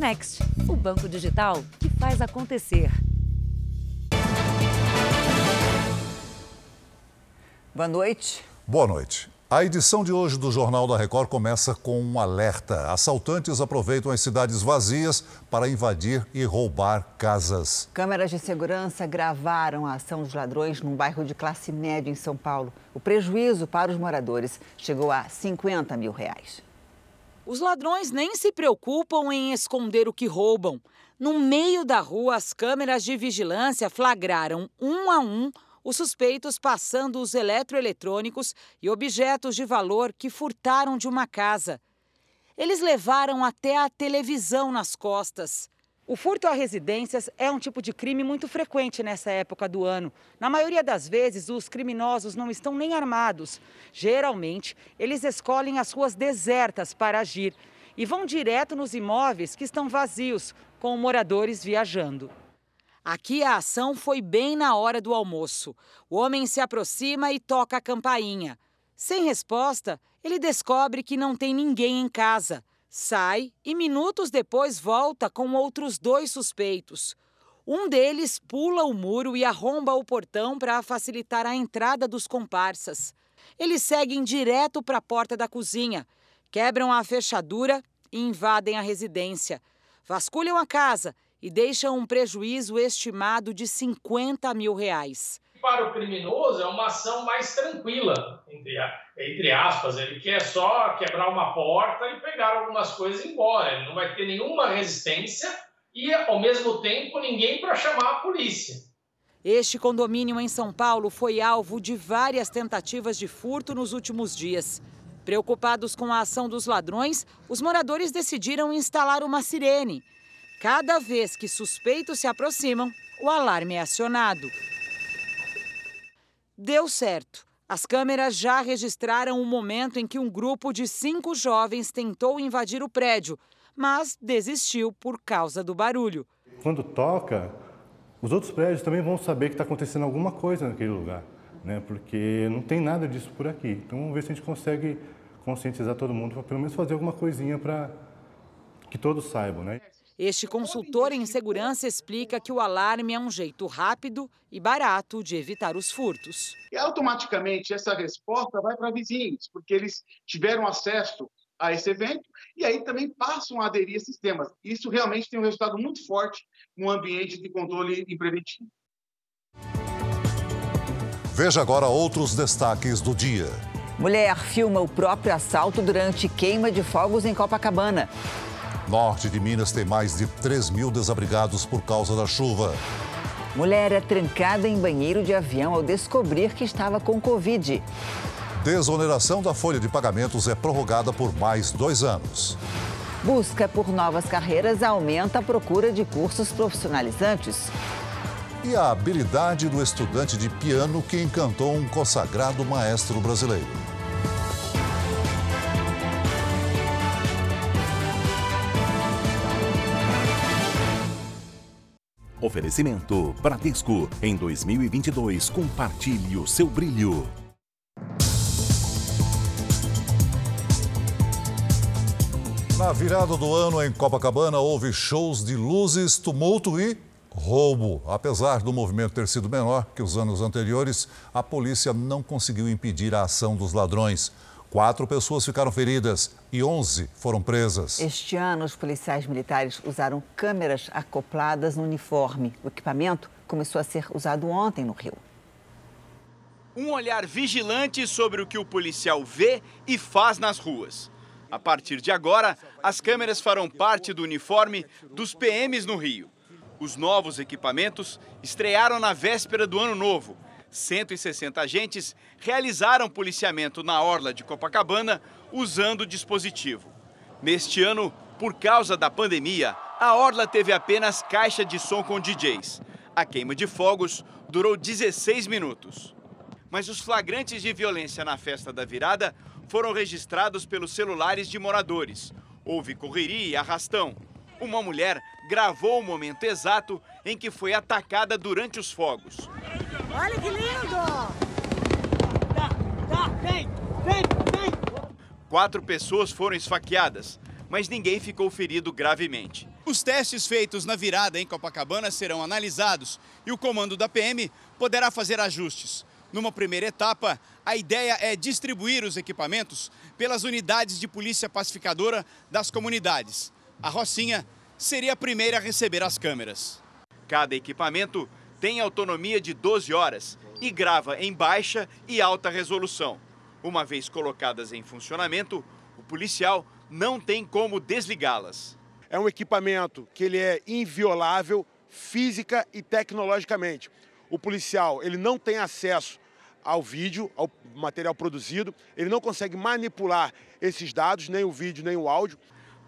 Next, o banco digital que faz acontecer. Boa noite. Boa noite. A edição de hoje do Jornal da Record começa com um alerta. Assaltantes aproveitam as cidades vazias para invadir e roubar casas. Câmeras de segurança gravaram a ação dos ladrões num bairro de classe média em São Paulo. O prejuízo para os moradores chegou a 50 mil reais. Os ladrões nem se preocupam em esconder o que roubam. No meio da rua, as câmeras de vigilância flagraram um a um os suspeitos passando os eletroeletrônicos e objetos de valor que furtaram de uma casa. Eles levaram até a televisão nas costas. O furto a residências é um tipo de crime muito frequente nessa época do ano. Na maioria das vezes, os criminosos não estão nem armados. Geralmente, eles escolhem as ruas desertas para agir e vão direto nos imóveis que estão vazios, com moradores viajando. Aqui a ação foi bem na hora do almoço. O homem se aproxima e toca a campainha. Sem resposta, ele descobre que não tem ninguém em casa. Sai e minutos depois volta com outros dois suspeitos. Um deles pula o muro e arromba o portão para facilitar a entrada dos comparsas. Eles seguem direto para a porta da cozinha, quebram a fechadura e invadem a residência. Vasculham a casa e deixam um prejuízo estimado de 50 mil reais. Para o criminoso é uma ação mais tranquila, entre, entre aspas. Ele quer só quebrar uma porta e pegar algumas coisas e ir embora. Ele não vai ter nenhuma resistência e, ao mesmo tempo, ninguém para chamar a polícia. Este condomínio em São Paulo foi alvo de várias tentativas de furto nos últimos dias. Preocupados com a ação dos ladrões, os moradores decidiram instalar uma sirene. Cada vez que suspeitos se aproximam, o alarme é acionado. Deu certo. As câmeras já registraram o momento em que um grupo de cinco jovens tentou invadir o prédio, mas desistiu por causa do barulho. Quando toca, os outros prédios também vão saber que está acontecendo alguma coisa naquele lugar, né? porque não tem nada disso por aqui. Então vamos ver se a gente consegue conscientizar todo mundo, pelo menos fazer alguma coisinha para que todos saibam. Né? Este consultor em segurança explica que o alarme é um jeito rápido e barato de evitar os furtos. E automaticamente essa resposta vai para vizinhos, porque eles tiveram acesso a esse evento e aí também passam a aderir a sistemas. Isso realmente tem um resultado muito forte no ambiente de controle e preventivo. Veja agora outros destaques do dia. Mulher filma o próprio assalto durante queima de fogos em Copacabana. Norte de Minas tem mais de 3 mil desabrigados por causa da chuva. Mulher é trancada em banheiro de avião ao descobrir que estava com Covid. Desoneração da folha de pagamentos é prorrogada por mais dois anos. Busca por novas carreiras aumenta a procura de cursos profissionalizantes. E a habilidade do estudante de piano que encantou um consagrado maestro brasileiro. Oferecimento Bradesco. Em 2022, compartilhe o seu brilho. Na virada do ano em Copacabana, houve shows de luzes, tumulto e roubo. Apesar do movimento ter sido menor que os anos anteriores, a polícia não conseguiu impedir a ação dos ladrões. Quatro pessoas ficaram feridas e 11 foram presas. Este ano, os policiais militares usaram câmeras acopladas no uniforme. O equipamento começou a ser usado ontem no Rio. Um olhar vigilante sobre o que o policial vê e faz nas ruas. A partir de agora, as câmeras farão parte do uniforme dos PMs no Rio. Os novos equipamentos estrearam na véspera do Ano Novo 160 agentes realizaram policiamento na orla de Copacabana usando o dispositivo. Neste ano, por causa da pandemia, a orla teve apenas caixa de som com DJs. A queima de fogos durou 16 minutos. Mas os flagrantes de violência na festa da virada foram registrados pelos celulares de moradores. Houve correria e arrastão. Uma mulher gravou o momento exato em que foi atacada durante os fogos. Olha que lindo! Tá, tá, vem, vem, vem! Quatro pessoas foram esfaqueadas. mas ninguém ficou ferido gravemente. Os testes feitos na virada em Copacabana serão analisados e o comando da PM poderá fazer ajustes. Numa primeira etapa, a ideia é distribuir os equipamentos pelas unidades de polícia pacificadora das comunidades. A Rocinha seria a primeira a receber as câmeras. Cada equipamento tem autonomia de 12 horas e grava em baixa e alta resolução. Uma vez colocadas em funcionamento, o policial não tem como desligá-las. É um equipamento que ele é inviolável física e tecnologicamente. O policial ele não tem acesso ao vídeo, ao material produzido, ele não consegue manipular esses dados, nem o vídeo, nem o áudio.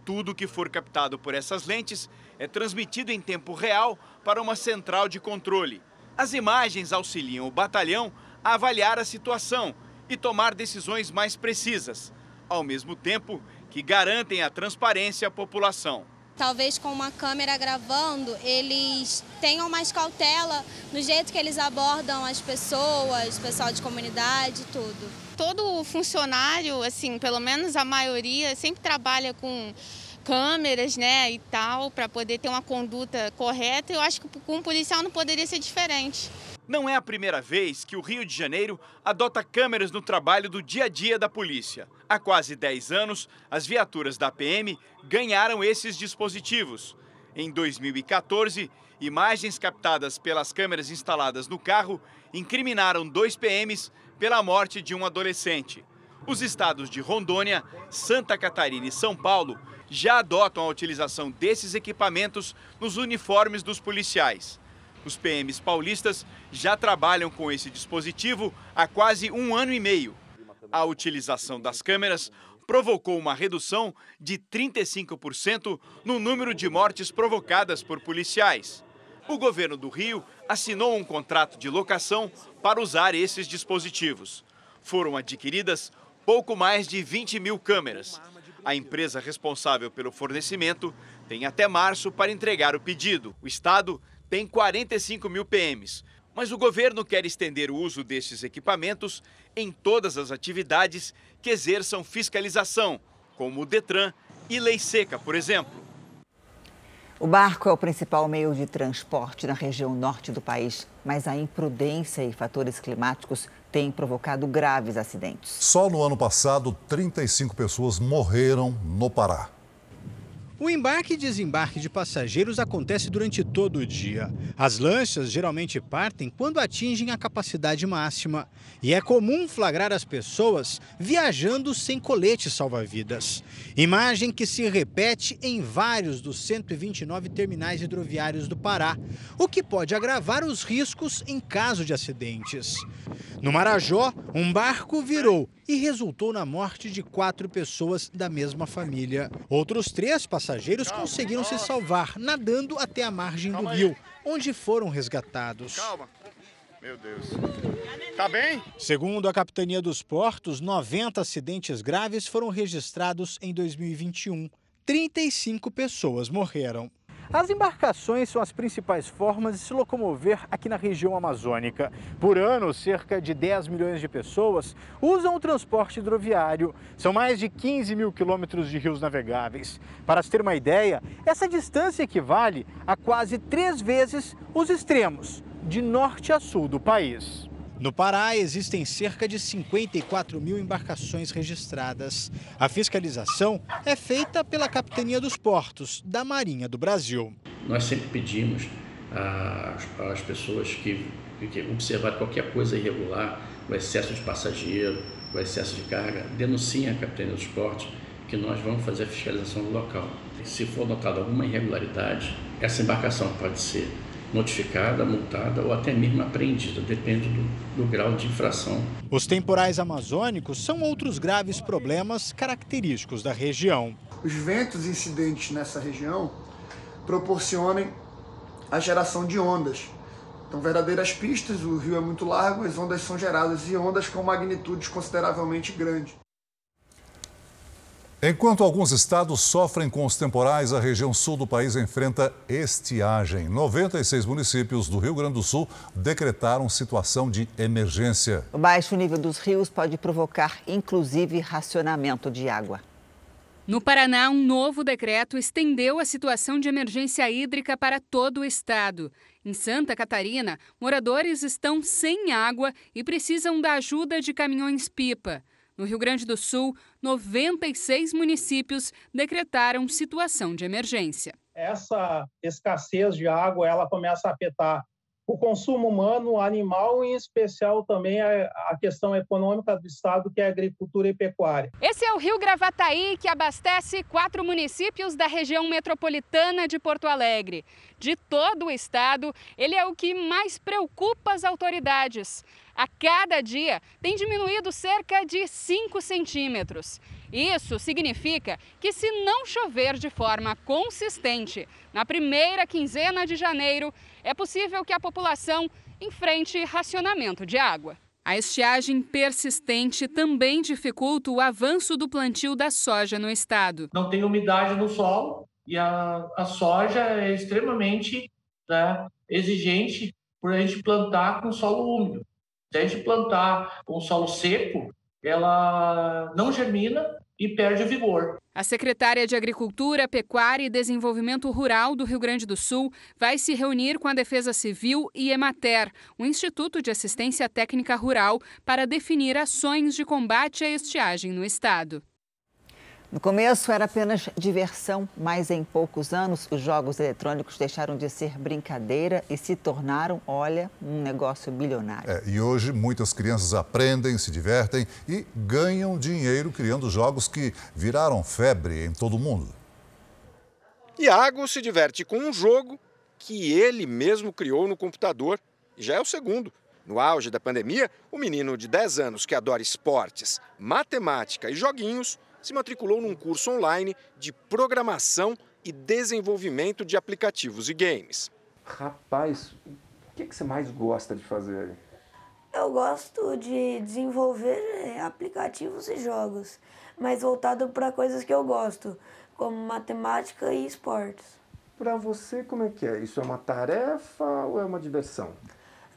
Tudo que for captado por essas lentes é transmitido em tempo real para uma central de controle. As imagens auxiliam o batalhão a avaliar a situação e tomar decisões mais precisas, ao mesmo tempo que garantem a transparência à população. Talvez com uma câmera gravando, eles tenham mais cautela no jeito que eles abordam as pessoas, pessoal de comunidade, tudo. Todo funcionário, assim, pelo menos a maioria, sempre trabalha com câmeras, né, e tal, para poder ter uma conduta correta. Eu acho que com um policial não poderia ser diferente. Não é a primeira vez que o Rio de Janeiro adota câmeras no trabalho do dia a dia da polícia. Há quase 10 anos, as viaturas da PM ganharam esses dispositivos. Em 2014, imagens captadas pelas câmeras instaladas no carro incriminaram dois PMs pela morte de um adolescente. Os estados de Rondônia, Santa Catarina e São Paulo já adotam a utilização desses equipamentos nos uniformes dos policiais. Os PMs paulistas já trabalham com esse dispositivo há quase um ano e meio. A utilização das câmeras provocou uma redução de 35% no número de mortes provocadas por policiais. O governo do Rio assinou um contrato de locação para usar esses dispositivos. Foram adquiridas pouco mais de 20 mil câmeras. A empresa responsável pelo fornecimento tem até março para entregar o pedido. O Estado tem 45 mil PMs, mas o governo quer estender o uso destes equipamentos em todas as atividades que exerçam fiscalização, como o Detran e Lei Seca, por exemplo. O barco é o principal meio de transporte na região norte do país, mas a imprudência e fatores climáticos têm provocado graves acidentes. Só no ano passado, 35 pessoas morreram no Pará. O embarque e desembarque de passageiros acontece durante todo o dia. As lanchas geralmente partem quando atingem a capacidade máxima. E é comum flagrar as pessoas viajando sem colete salva-vidas. Imagem que se repete em vários dos 129 terminais hidroviários do Pará, o que pode agravar os riscos em caso de acidentes. No Marajó, um barco virou e resultou na morte de quatro pessoas da mesma família. Outros três passageiros conseguiram se salvar nadando até a margem do rio, onde foram resgatados. Calma. Meu Deus. Tá bem? Segundo a Capitania dos Portos, 90 acidentes graves foram registrados em 2021. 35 pessoas morreram. As embarcações são as principais formas de se locomover aqui na região amazônica. Por ano, cerca de 10 milhões de pessoas usam o transporte hidroviário. São mais de 15 mil quilômetros de rios navegáveis. Para se ter uma ideia, essa distância equivale a quase três vezes os extremos, de norte a sul do país. No Pará, existem cerca de 54 mil embarcações registradas. A fiscalização é feita pela Capitania dos Portos, da Marinha do Brasil. Nós sempre pedimos às pessoas que, que observar qualquer coisa irregular, o excesso de passageiro, o excesso de carga, denunciem a Capitania dos Portos, que nós vamos fazer a fiscalização no local. Se for notada alguma irregularidade, essa embarcação pode ser notificada, multada ou até mesmo apreendida, depende do, do, grau de infração. Os temporais amazônicos são outros graves problemas característicos da região. Os ventos incidentes nessa região proporcionam a geração de ondas. Então, verdadeiras pistas, o rio é muito largo, as ondas são geradas e ondas com magnitudes consideravelmente grandes. Enquanto alguns estados sofrem com os temporais, a região sul do país enfrenta estiagem. 96 municípios do Rio Grande do Sul decretaram situação de emergência. O baixo nível dos rios pode provocar, inclusive, racionamento de água. No Paraná, um novo decreto estendeu a situação de emergência hídrica para todo o estado. Em Santa Catarina, moradores estão sem água e precisam da ajuda de caminhões-pipa. No Rio Grande do Sul, 96 municípios decretaram situação de emergência. Essa escassez de água ela começa a afetar o consumo humano, animal, em especial também a, a, questão econômica do estado, que é a agricultura e pecuária. Esse é o Rio Gravataí, que abastece quatro municípios da região metropolitana de Porto Alegre. De todo o estado, ele é o que mais preocupa as autoridades. A cada dia tem diminuído cerca de 5 centímetros. Isso significa que, se não chover de forma consistente na primeira quinzena de janeiro, é possível que a população enfrente racionamento de água. A estiagem persistente também dificulta o avanço do plantio da soja no estado. Não tem umidade no solo e a, a soja é extremamente né, exigente por a gente plantar com solo úmido. A gente plantar com solo seco, ela não germina e perde vigor. A secretária de Agricultura, Pecuária e Desenvolvimento Rural do Rio Grande do Sul vai se reunir com a Defesa Civil e Emater, o Instituto de Assistência Técnica Rural, para definir ações de combate à estiagem no estado. No começo era apenas diversão, mas em poucos anos os jogos eletrônicos deixaram de ser brincadeira e se tornaram, olha, um negócio bilionário. É, e hoje muitas crianças aprendem, se divertem e ganham dinheiro criando jogos que viraram febre em todo o mundo. Iago se diverte com um jogo que ele mesmo criou no computador e já é o segundo. No auge da pandemia, o menino de 10 anos que adora esportes, matemática e joguinhos se matriculou num curso online de programação e desenvolvimento de aplicativos e games. Rapaz, o que, que você mais gosta de fazer? Eu gosto de desenvolver é, aplicativos e jogos, mas voltado para coisas que eu gosto, como matemática e esportes. Para você, como é que é? Isso é uma tarefa ou é uma diversão?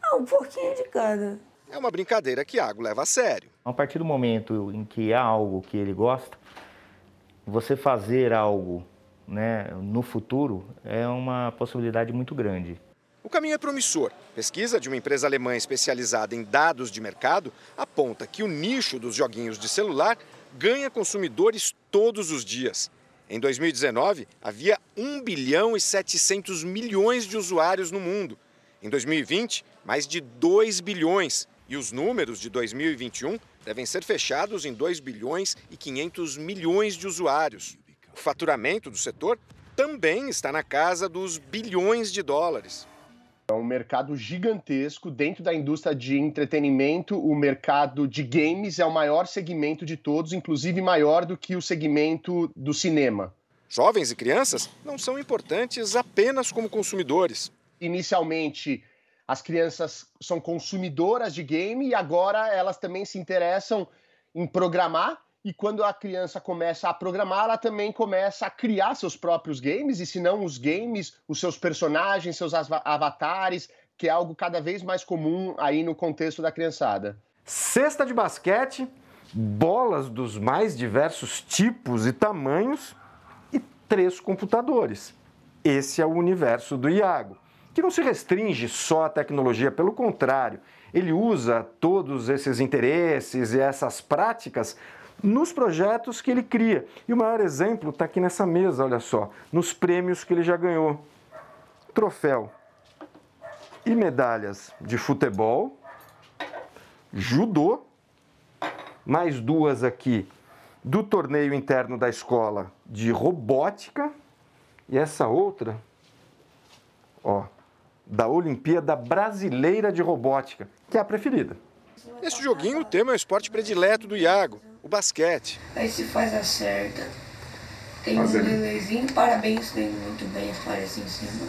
Ah, um pouquinho de cada. É uma brincadeira que Iago leva a sério. A partir do momento em que há algo que ele gosta, você fazer algo né, no futuro é uma possibilidade muito grande. O caminho é promissor. Pesquisa de uma empresa alemã especializada em dados de mercado aponta que o nicho dos joguinhos de celular ganha consumidores todos os dias. Em 2019, havia 1 bilhão e 700 milhões de usuários no mundo. Em 2020, mais de 2 bilhões. E os números de 2021 devem ser fechados em 2 bilhões e 500 milhões de usuários. O faturamento do setor também está na casa dos bilhões de dólares. É um mercado gigantesco dentro da indústria de entretenimento. O mercado de games é o maior segmento de todos, inclusive maior do que o segmento do cinema. Jovens e crianças não são importantes apenas como consumidores. Inicialmente, as crianças são consumidoras de game e agora elas também se interessam em programar. E quando a criança começa a programar, ela também começa a criar seus próprios games, e se não os games, os seus personagens, seus avatares, que é algo cada vez mais comum aí no contexto da criançada. Cesta de basquete, bolas dos mais diversos tipos e tamanhos e três computadores. Esse é o universo do Iago que não se restringe só à tecnologia, pelo contrário, ele usa todos esses interesses e essas práticas nos projetos que ele cria. E o maior exemplo está aqui nessa mesa, olha só, nos prêmios que ele já ganhou. Troféu e medalhas de futebol, judô, mais duas aqui do torneio interno da escola de robótica e essa outra, ó, da Olimpíada Brasileira de Robótica, que é a preferida. Neste joguinho, o tema é o esporte predileto do Iago, o basquete. Aí se faz a certa, tem um lelezinho, parabéns, tem muito bem, aparece em cima.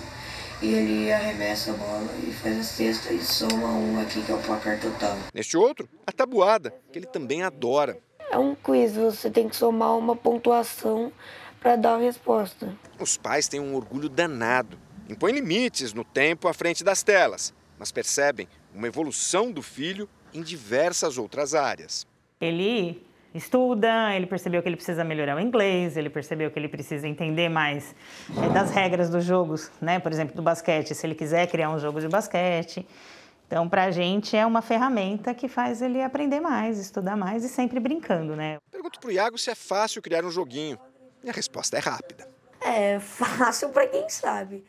E ele arremessa a bola e faz a cesta e soma um aqui, que é o placar total. Neste outro, a tabuada, que ele também adora. É um quiz, você tem que somar uma pontuação para dar a resposta. Os pais têm um orgulho danado impõe limites no tempo à frente das telas, mas percebem uma evolução do filho em diversas outras áreas. Ele estuda, ele percebeu que ele precisa melhorar o inglês, ele percebeu que ele precisa entender mais é, das regras dos jogos, né? Por exemplo, do basquete, se ele quiser criar um jogo de basquete. Então, para a gente é uma ferramenta que faz ele aprender mais, estudar mais e sempre brincando, né? Pergunto para o Iago se é fácil criar um joguinho. E a resposta é rápida. É fácil para quem sabe.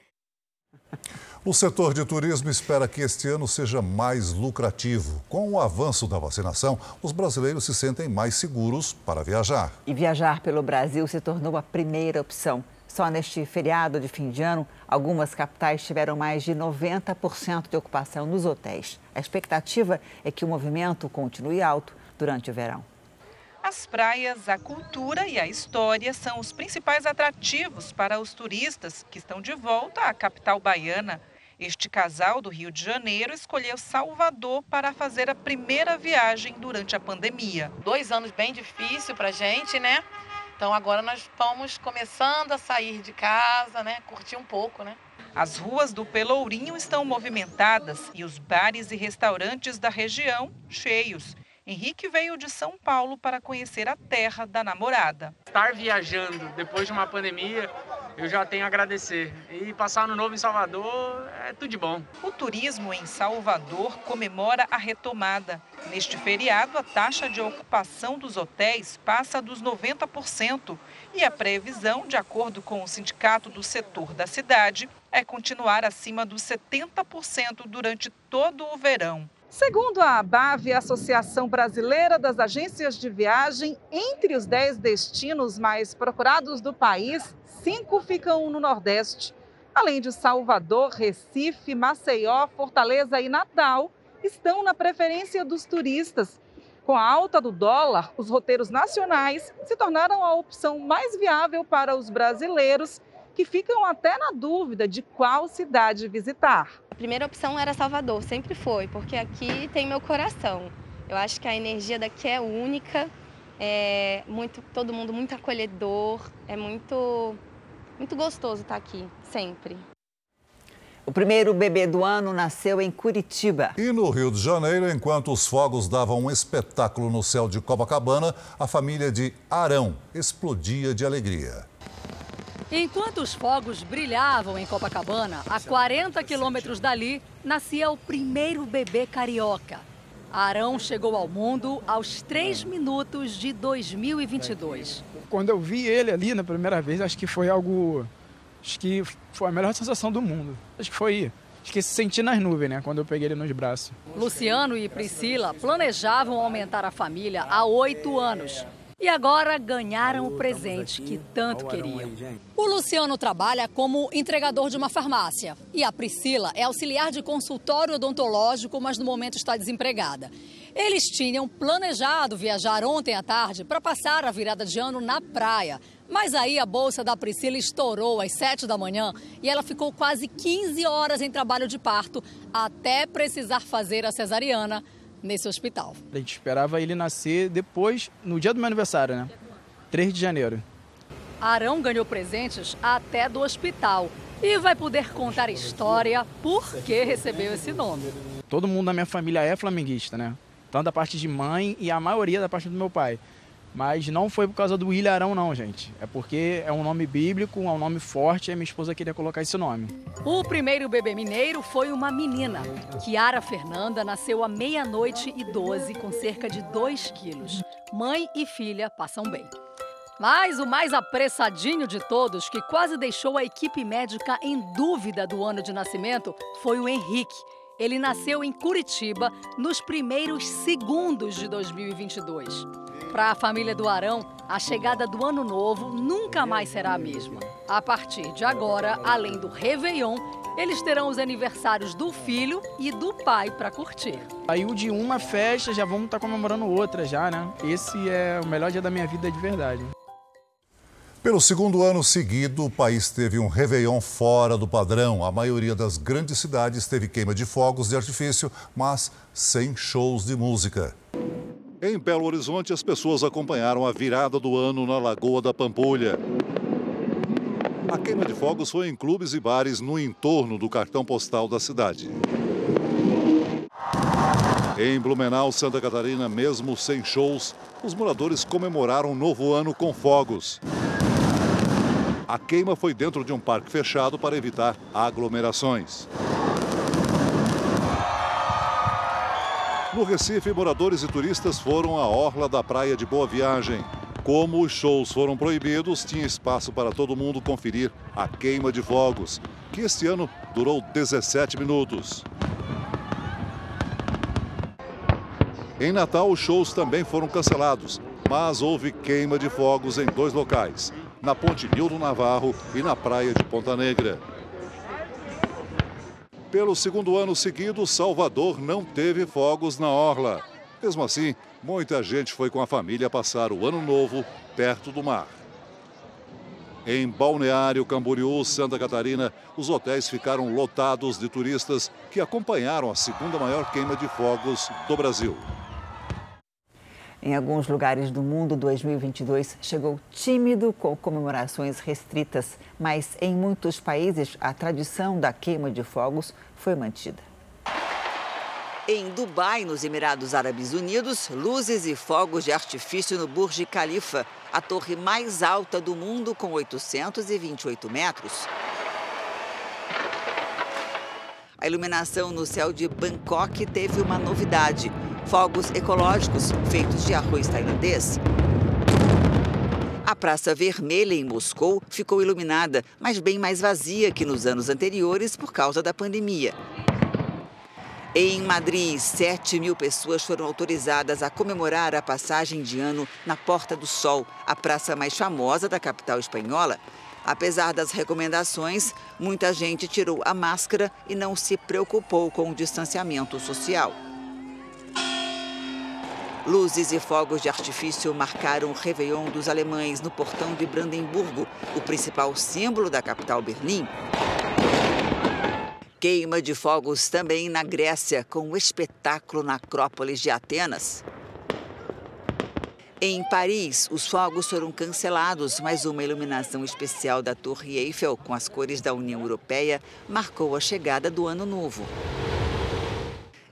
O setor de turismo espera que este ano seja mais lucrativo. Com o avanço da vacinação, os brasileiros se sentem mais seguros para viajar. E viajar pelo Brasil se tornou a primeira opção. Só neste feriado de fim de ano, algumas capitais tiveram mais de 90% de ocupação nos hotéis. A expectativa é que o movimento continue alto durante o verão. As praias, a cultura e a história são os principais atrativos para os turistas que estão de volta à capital baiana. Este casal do Rio de Janeiro escolheu Salvador para fazer a primeira viagem durante a pandemia. Dois anos bem difícil para a gente, né? Então agora nós estamos começando a sair de casa, né? Curtir um pouco, né? As ruas do Pelourinho estão movimentadas e os bares e restaurantes da região cheios. Henrique veio de São Paulo para conhecer a terra da namorada. Estar viajando depois de uma pandemia, eu já tenho a agradecer. E passar no novo em Salvador é tudo de bom. O turismo em Salvador comemora a retomada. Neste feriado, a taxa de ocupação dos hotéis passa dos 90% e a previsão, de acordo com o sindicato do setor da cidade, é continuar acima dos 70% durante todo o verão. Segundo a ABAV, Associação Brasileira das Agências de Viagem, entre os 10 destinos mais procurados do país, cinco ficam no Nordeste. Além de Salvador, Recife, Maceió, Fortaleza e Natal, estão na preferência dos turistas. Com a alta do dólar, os roteiros nacionais se tornaram a opção mais viável para os brasileiros que ficam até na dúvida de qual cidade visitar. A primeira opção era Salvador, sempre foi, porque aqui tem meu coração. Eu acho que a energia daqui é única, é muito, todo mundo muito acolhedor, é muito, muito gostoso estar aqui, sempre. O primeiro bebê do ano nasceu em Curitiba. E no Rio de Janeiro, enquanto os fogos davam um espetáculo no céu de Copacabana, a família de Arão explodia de alegria. Enquanto os fogos brilhavam em Copacabana, a 40 quilômetros dali, nascia o primeiro bebê carioca. Arão chegou ao mundo aos 3 minutos de 2022. Quando eu vi ele ali na primeira vez, acho que foi algo. Acho que foi a melhor sensação do mundo. Acho que foi. Acho que se sentir nas nuvens, né? Quando eu peguei ele nos braços. Luciano e Priscila planejavam aumentar a família há oito anos. E agora ganharam o presente que tanto queriam. O Luciano trabalha como entregador de uma farmácia. E a Priscila é auxiliar de consultório odontológico, mas no momento está desempregada. Eles tinham planejado viajar ontem à tarde para passar a virada de ano na praia. Mas aí a bolsa da Priscila estourou às 7 da manhã e ela ficou quase 15 horas em trabalho de parto até precisar fazer a cesariana nesse hospital. A gente esperava ele nascer depois, no dia do meu aniversário, né? 3 de janeiro. Arão ganhou presentes até do hospital e vai poder contar a história por que recebeu esse nome. Todo mundo da minha família é flamenguista, né? Tanto da parte de mãe e a maioria da parte do meu pai. Mas não foi por causa do William Arão, não, gente. É porque é um nome bíblico, é um nome forte e a minha esposa queria colocar esse nome. O primeiro bebê mineiro foi uma menina. Kiara Fernanda nasceu à meia-noite e 12, com cerca de 2 quilos. Mãe e filha passam bem. Mas o mais apressadinho de todos, que quase deixou a equipe médica em dúvida do ano de nascimento, foi o Henrique. Ele nasceu em Curitiba nos primeiros segundos de 2022. Para a família do Arão, a chegada do ano novo nunca mais será a mesma. A partir de agora, além do Réveillon, eles terão os aniversários do filho e do pai para curtir. Saiu de uma festa, já vamos estar tá comemorando outra já, né? Esse é o melhor dia da minha vida de verdade. Pelo segundo ano seguido, o país teve um Réveillon fora do padrão. A maioria das grandes cidades teve queima de fogos de artifício, mas sem shows de música. Em Belo Horizonte, as pessoas acompanharam a virada do ano na Lagoa da Pampulha. A queima de fogos foi em clubes e bares no entorno do cartão postal da cidade. Em Blumenau, Santa Catarina, mesmo sem shows, os moradores comemoraram o novo ano com fogos. A queima foi dentro de um parque fechado para evitar aglomerações. No Recife, moradores e turistas foram à orla da praia de Boa Viagem. Como os shows foram proibidos, tinha espaço para todo mundo conferir a queima de fogos, que este ano durou 17 minutos. Em Natal, os shows também foram cancelados, mas houve queima de fogos em dois locais, na Ponte Nildo Navarro e na praia de Ponta Negra. Pelo segundo ano seguido, Salvador não teve fogos na orla. Mesmo assim, muita gente foi com a família passar o ano novo perto do mar. Em Balneário Camboriú, Santa Catarina, os hotéis ficaram lotados de turistas que acompanharam a segunda maior queima de fogos do Brasil. Em alguns lugares do mundo, 2022 chegou tímido com comemorações restritas, mas em muitos países a tradição da queima de fogos foi mantida. Em Dubai, nos Emirados Árabes Unidos, luzes e fogos de artifício no Burj Khalifa, a torre mais alta do mundo com 828 metros. A iluminação no céu de Bangkok teve uma novidade: fogos ecológicos feitos de arroz tailandês. A Praça Vermelha, em Moscou, ficou iluminada, mas bem mais vazia que nos anos anteriores por causa da pandemia. Em Madrid, 7 mil pessoas foram autorizadas a comemorar a passagem de ano na Porta do Sol, a praça mais famosa da capital espanhola. Apesar das recomendações, muita gente tirou a máscara e não se preocupou com o distanciamento social. Luzes e fogos de artifício marcaram o Réveillon dos alemães no portão de Brandemburgo, o principal símbolo da capital Berlim. Queima de fogos também na Grécia, com o espetáculo na Acrópolis de Atenas. Em Paris, os fogos foram cancelados, mas uma iluminação especial da Torre Eiffel com as cores da União Europeia marcou a chegada do Ano Novo.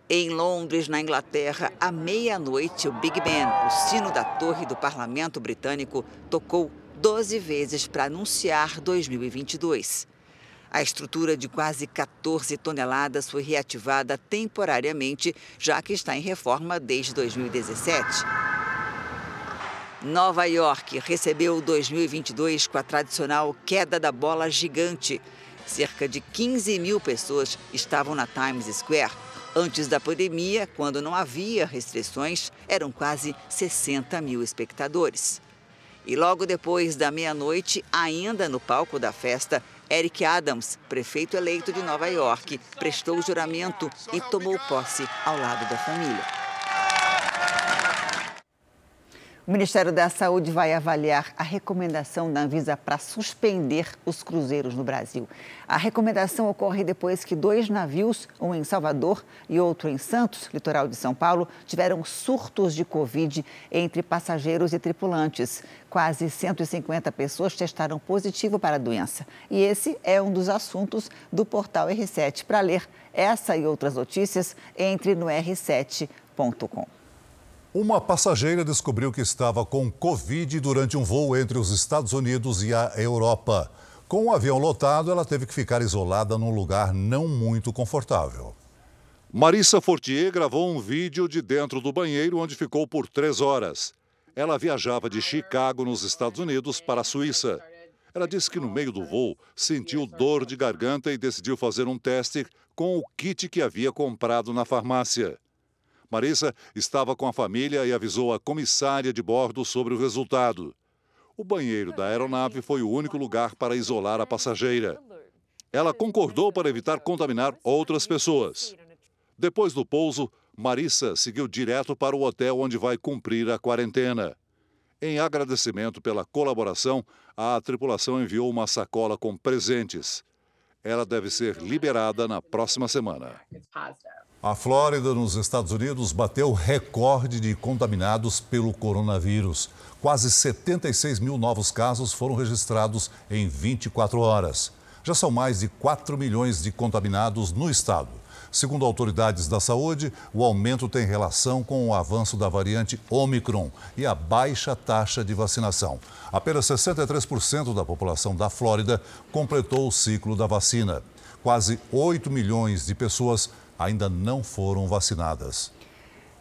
Em Londres, na Inglaterra, à meia-noite, o Big Ben, o sino da torre do parlamento britânico, tocou 12 vezes para anunciar 2022. A estrutura de quase 14 toneladas foi reativada temporariamente, já que está em reforma desde 2017. Nova York recebeu 2022 com a tradicional queda da bola gigante. Cerca de 15 mil pessoas estavam na Times Square. Antes da pandemia, quando não havia restrições, eram quase 60 mil espectadores. E logo depois da meia-noite, ainda no palco da festa, Eric Adams, prefeito eleito de Nova York, prestou juramento e tomou posse ao lado da família. O Ministério da Saúde vai avaliar a recomendação da Anvisa para suspender os cruzeiros no Brasil. A recomendação ocorre depois que dois navios, um em Salvador e outro em Santos, litoral de São Paulo, tiveram surtos de Covid entre passageiros e tripulantes. Quase 150 pessoas testaram positivo para a doença. E esse é um dos assuntos do portal R7. Para ler essa e outras notícias, entre no r7.com. Uma passageira descobriu que estava com Covid durante um voo entre os Estados Unidos e a Europa. Com o avião lotado, ela teve que ficar isolada num lugar não muito confortável. Marissa Fortier gravou um vídeo de dentro do banheiro onde ficou por três horas. Ela viajava de Chicago, nos Estados Unidos, para a Suíça. Ela disse que no meio do voo sentiu dor de garganta e decidiu fazer um teste com o kit que havia comprado na farmácia. Marissa estava com a família e avisou a comissária de bordo sobre o resultado. O banheiro da aeronave foi o único lugar para isolar a passageira. Ela concordou para evitar contaminar outras pessoas. Depois do pouso, Marissa seguiu direto para o hotel onde vai cumprir a quarentena. Em agradecimento pela colaboração, a tripulação enviou uma sacola com presentes. Ela deve ser liberada na próxima semana. A Flórida, nos Estados Unidos, bateu recorde de contaminados pelo coronavírus. Quase 76 mil novos casos foram registrados em 24 horas. Já são mais de 4 milhões de contaminados no estado. Segundo autoridades da saúde, o aumento tem relação com o avanço da variante Omicron e a baixa taxa de vacinação. Apenas 63% da população da Flórida completou o ciclo da vacina. Quase 8 milhões de pessoas ainda não foram vacinadas.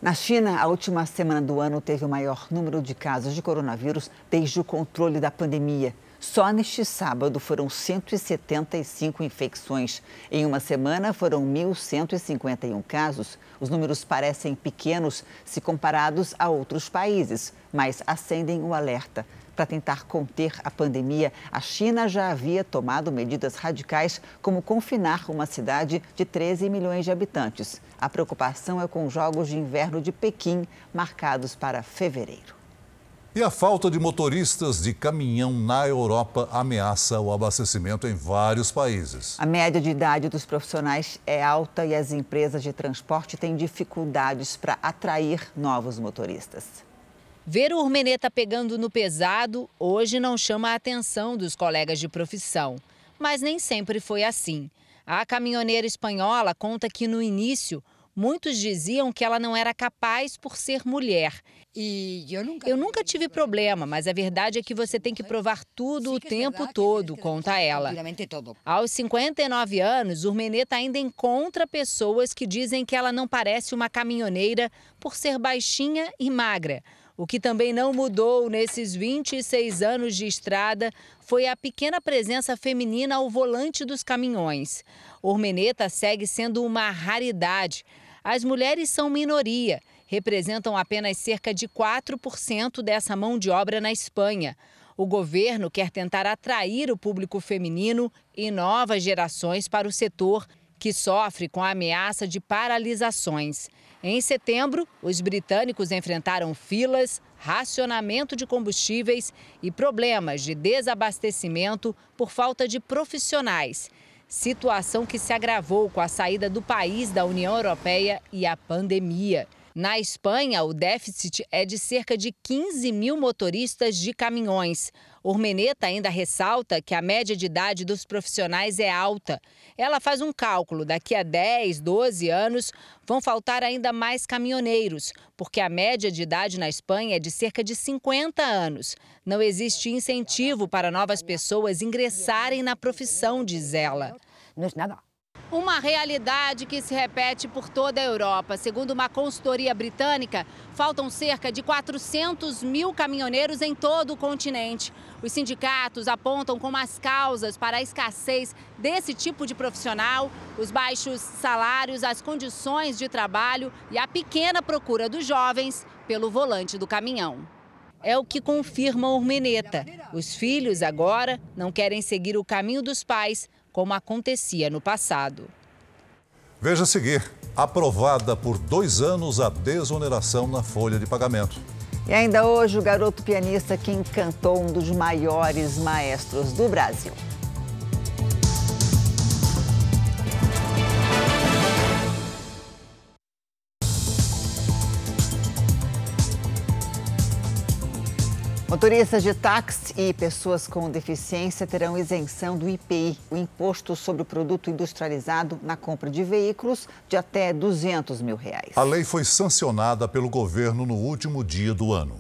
Na China, a última semana do ano teve o maior número de casos de coronavírus desde o controle da pandemia. Só neste sábado foram 175 infecções. Em uma semana foram 1.151 casos. Os números parecem pequenos se comparados a outros países, mas acendem o alerta. Para tentar conter a pandemia, a China já havia tomado medidas radicais, como confinar uma cidade de 13 milhões de habitantes. A preocupação é com os Jogos de Inverno de Pequim, marcados para fevereiro. E a falta de motoristas de caminhão na Europa ameaça o abastecimento em vários países. A média de idade dos profissionais é alta e as empresas de transporte têm dificuldades para atrair novos motoristas. Ver o Urmeneta pegando no pesado hoje não chama a atenção dos colegas de profissão. Mas nem sempre foi assim. A caminhoneira espanhola conta que no início muitos diziam que ela não era capaz por ser mulher e eu nunca, eu nunca tive problema, mas a verdade é que você tem que provar tudo o tempo todo, conta ela. Aos 59 anos, Urmeneta ainda encontra pessoas que dizem que ela não parece uma caminhoneira por ser baixinha e magra. O que também não mudou nesses 26 anos de estrada foi a pequena presença feminina ao volante dos caminhões. Urmeneta segue sendo uma raridade. As mulheres são minoria representam apenas cerca de 4% dessa mão de obra na Espanha. O governo quer tentar atrair o público feminino e novas gerações para o setor, que sofre com a ameaça de paralisações. Em setembro, os britânicos enfrentaram filas, racionamento de combustíveis e problemas de desabastecimento por falta de profissionais. Situação que se agravou com a saída do país da União Europeia e a pandemia. Na Espanha, o déficit é de cerca de 15 mil motoristas de caminhões. Urmeneta ainda ressalta que a média de idade dos profissionais é alta. Ela faz um cálculo: daqui a 10, 12 anos vão faltar ainda mais caminhoneiros, porque a média de idade na Espanha é de cerca de 50 anos. Não existe incentivo para novas pessoas ingressarem na profissão, diz ela. Não é nada. Uma realidade que se repete por toda a Europa. Segundo uma consultoria britânica, faltam cerca de 400 mil caminhoneiros em todo o continente. Os sindicatos apontam como as causas para a escassez desse tipo de profissional os baixos salários, as condições de trabalho e a pequena procura dos jovens pelo volante do caminhão. É o que confirma Urmeneta. Os filhos agora não querem seguir o caminho dos pais como acontecia no passado. Veja a seguir: aprovada por dois anos a desoneração na folha de pagamento. E ainda hoje, o garoto pianista que encantou um dos maiores maestros do Brasil. Motoristas de táxi e pessoas com deficiência terão isenção do IPI, o Imposto sobre o Produto Industrializado, na compra de veículos de até 200 mil reais. A lei foi sancionada pelo governo no último dia do ano.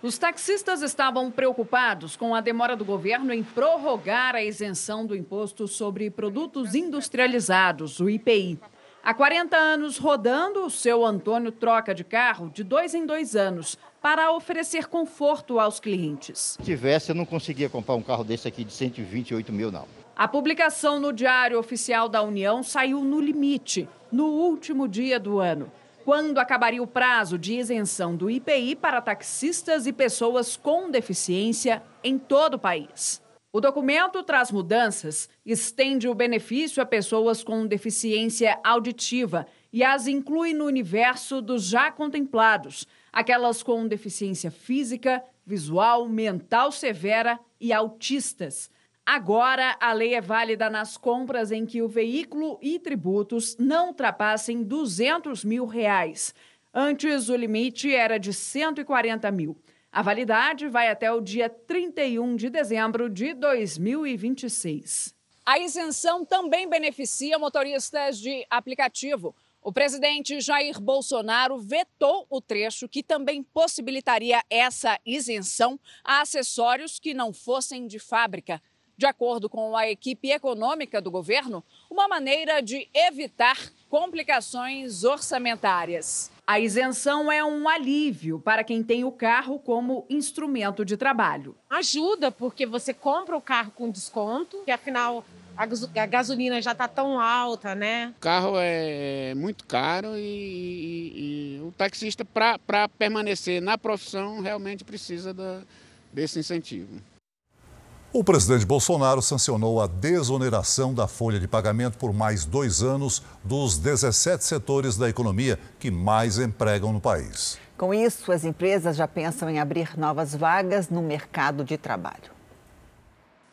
Os taxistas estavam preocupados com a demora do governo em prorrogar a isenção do Imposto sobre Produtos Industrializados, o IPI. Há 40 anos rodando, o seu Antônio troca de carro de dois em dois anos para oferecer conforto aos clientes. Se tivesse, eu não conseguia comprar um carro desse aqui de 128 mil, não. A publicação no Diário Oficial da União saiu no limite, no último dia do ano, quando acabaria o prazo de isenção do IPI para taxistas e pessoas com deficiência em todo o país. O documento traz mudanças, estende o benefício a pessoas com deficiência auditiva e as inclui no universo dos já contemplados, aquelas com deficiência física, visual, mental severa e autistas. Agora, a lei é válida nas compras em que o veículo e tributos não ultrapassem 200 mil reais. Antes, o limite era de 140 mil. A validade vai até o dia 31 de dezembro de 2026. A isenção também beneficia motoristas de aplicativo. O presidente Jair Bolsonaro vetou o trecho que também possibilitaria essa isenção a acessórios que não fossem de fábrica. De acordo com a equipe econômica do governo, uma maneira de evitar complicações orçamentárias. A isenção é um alívio para quem tem o carro como instrumento de trabalho. Ajuda porque você compra o carro com desconto, que afinal a gasolina já está tão alta, né? O carro é muito caro e, e, e o taxista, para permanecer na profissão, realmente precisa da, desse incentivo. O presidente Bolsonaro sancionou a desoneração da folha de pagamento por mais dois anos dos 17 setores da economia que mais empregam no país. Com isso, as empresas já pensam em abrir novas vagas no mercado de trabalho.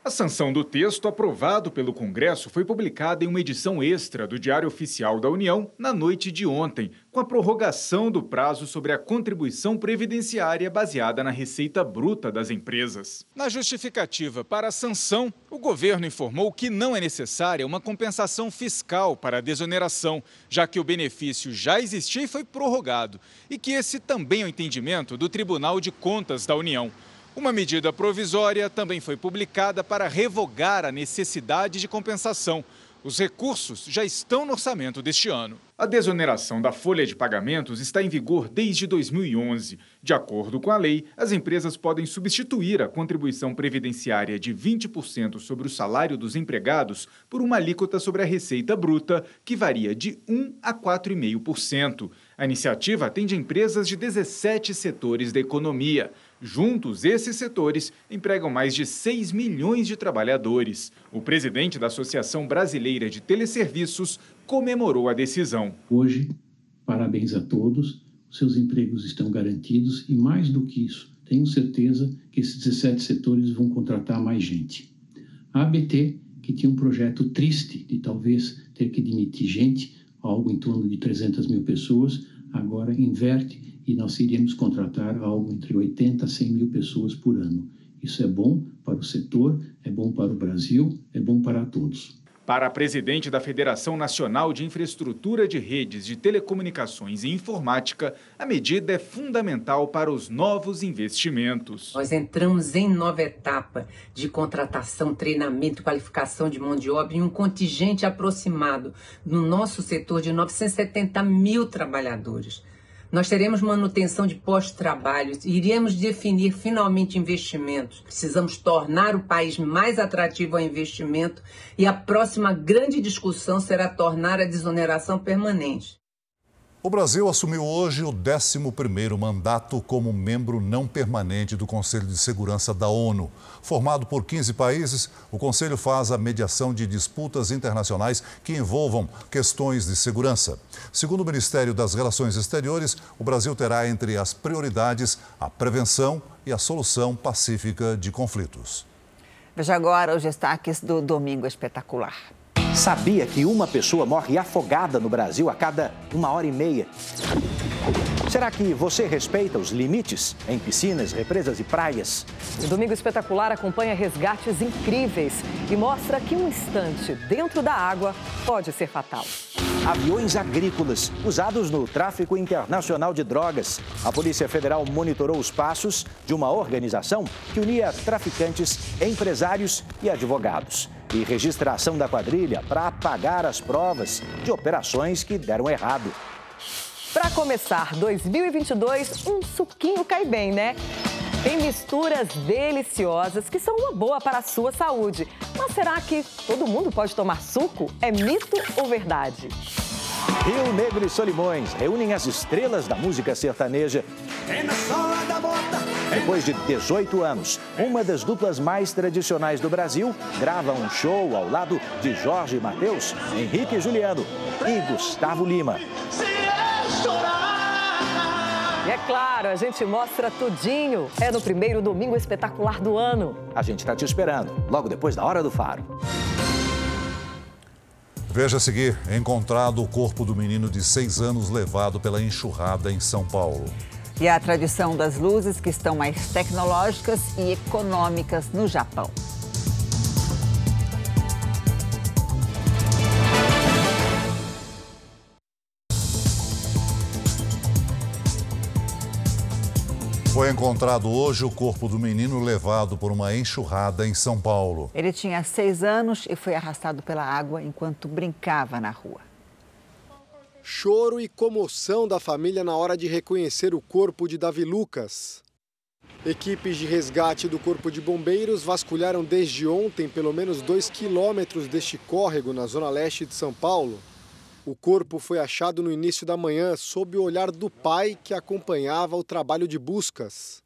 A sanção do texto aprovado pelo Congresso foi publicada em uma edição extra do Diário Oficial da União na noite de ontem, com a prorrogação do prazo sobre a contribuição previdenciária baseada na receita bruta das empresas. Na justificativa para a sanção, o governo informou que não é necessária uma compensação fiscal para a desoneração, já que o benefício já existia e foi prorrogado, e que esse também é o entendimento do Tribunal de Contas da União. Uma medida provisória também foi publicada para revogar a necessidade de compensação. Os recursos já estão no orçamento deste ano. A desoneração da folha de pagamentos está em vigor desde 2011. De acordo com a lei, as empresas podem substituir a contribuição previdenciária de 20% sobre o salário dos empregados por uma alíquota sobre a receita bruta, que varia de 1 a 4,5%. A iniciativa atende empresas de 17 setores da economia. Juntos, esses setores empregam mais de 6 milhões de trabalhadores. O presidente da Associação Brasileira de Teleserviços comemorou a decisão. Hoje, parabéns a todos, seus empregos estão garantidos e, mais do que isso, tenho certeza que esses 17 setores vão contratar mais gente. A ABT, que tinha um projeto triste de talvez ter que demitir gente, algo em torno de 300 mil pessoas, agora inverte e nós iríamos contratar algo entre 80 a 100 mil pessoas por ano. Isso é bom para o setor, é bom para o Brasil, é bom para todos. Para a presidente da Federação Nacional de Infraestrutura de Redes de Telecomunicações e Informática, a medida é fundamental para os novos investimentos. Nós entramos em nova etapa de contratação, treinamento, qualificação de mão de obra em um contingente aproximado no nosso setor de 970 mil trabalhadores. Nós teremos manutenção de pós-trabalho, iremos definir finalmente investimentos. Precisamos tornar o país mais atrativo ao investimento e a próxima grande discussão será tornar a desoneração permanente. O Brasil assumiu hoje o 11º mandato como membro não permanente do Conselho de Segurança da ONU. Formado por 15 países, o Conselho faz a mediação de disputas internacionais que envolvam questões de segurança. Segundo o Ministério das Relações Exteriores, o Brasil terá entre as prioridades a prevenção e a solução pacífica de conflitos. Veja agora os destaques do Domingo Espetacular. Sabia que uma pessoa morre afogada no Brasil a cada uma hora e meia? Será que você respeita os limites em piscinas, represas e praias? O Domingo Espetacular acompanha resgates incríveis e mostra que um instante dentro da água pode ser fatal. Aviões agrícolas usados no tráfico internacional de drogas. A Polícia Federal monitorou os passos de uma organização que unia traficantes, empresários e advogados e registra a ação da quadrilha para apagar as provas de operações que deram errado. Para começar 2022, um suquinho cai bem, né? Tem misturas deliciosas que são uma boa para a sua saúde. Mas será que todo mundo pode tomar suco? É mito ou verdade? Rio Negro e Solimões reúnem as estrelas da música sertaneja. Depois de 18 anos, uma das duplas mais tradicionais do Brasil grava um show ao lado de Jorge Mateus, Henrique e Juliano e Gustavo Lima. E é claro, a gente mostra tudinho. É no primeiro domingo espetacular do ano. A gente está te esperando, logo depois da Hora do Faro. Veja a seguir: encontrado o corpo do menino de seis anos levado pela enxurrada em São Paulo. E a tradição das luzes que estão mais tecnológicas e econômicas no Japão. Foi encontrado hoje o corpo do menino levado por uma enxurrada em São Paulo. Ele tinha seis anos e foi arrastado pela água enquanto brincava na rua. Choro e comoção da família na hora de reconhecer o corpo de Davi Lucas. Equipes de resgate do Corpo de Bombeiros vasculharam desde ontem pelo menos dois quilômetros deste córrego na zona leste de São Paulo o corpo foi achado no início da manhã sob o olhar do pai que acompanhava o trabalho de buscas.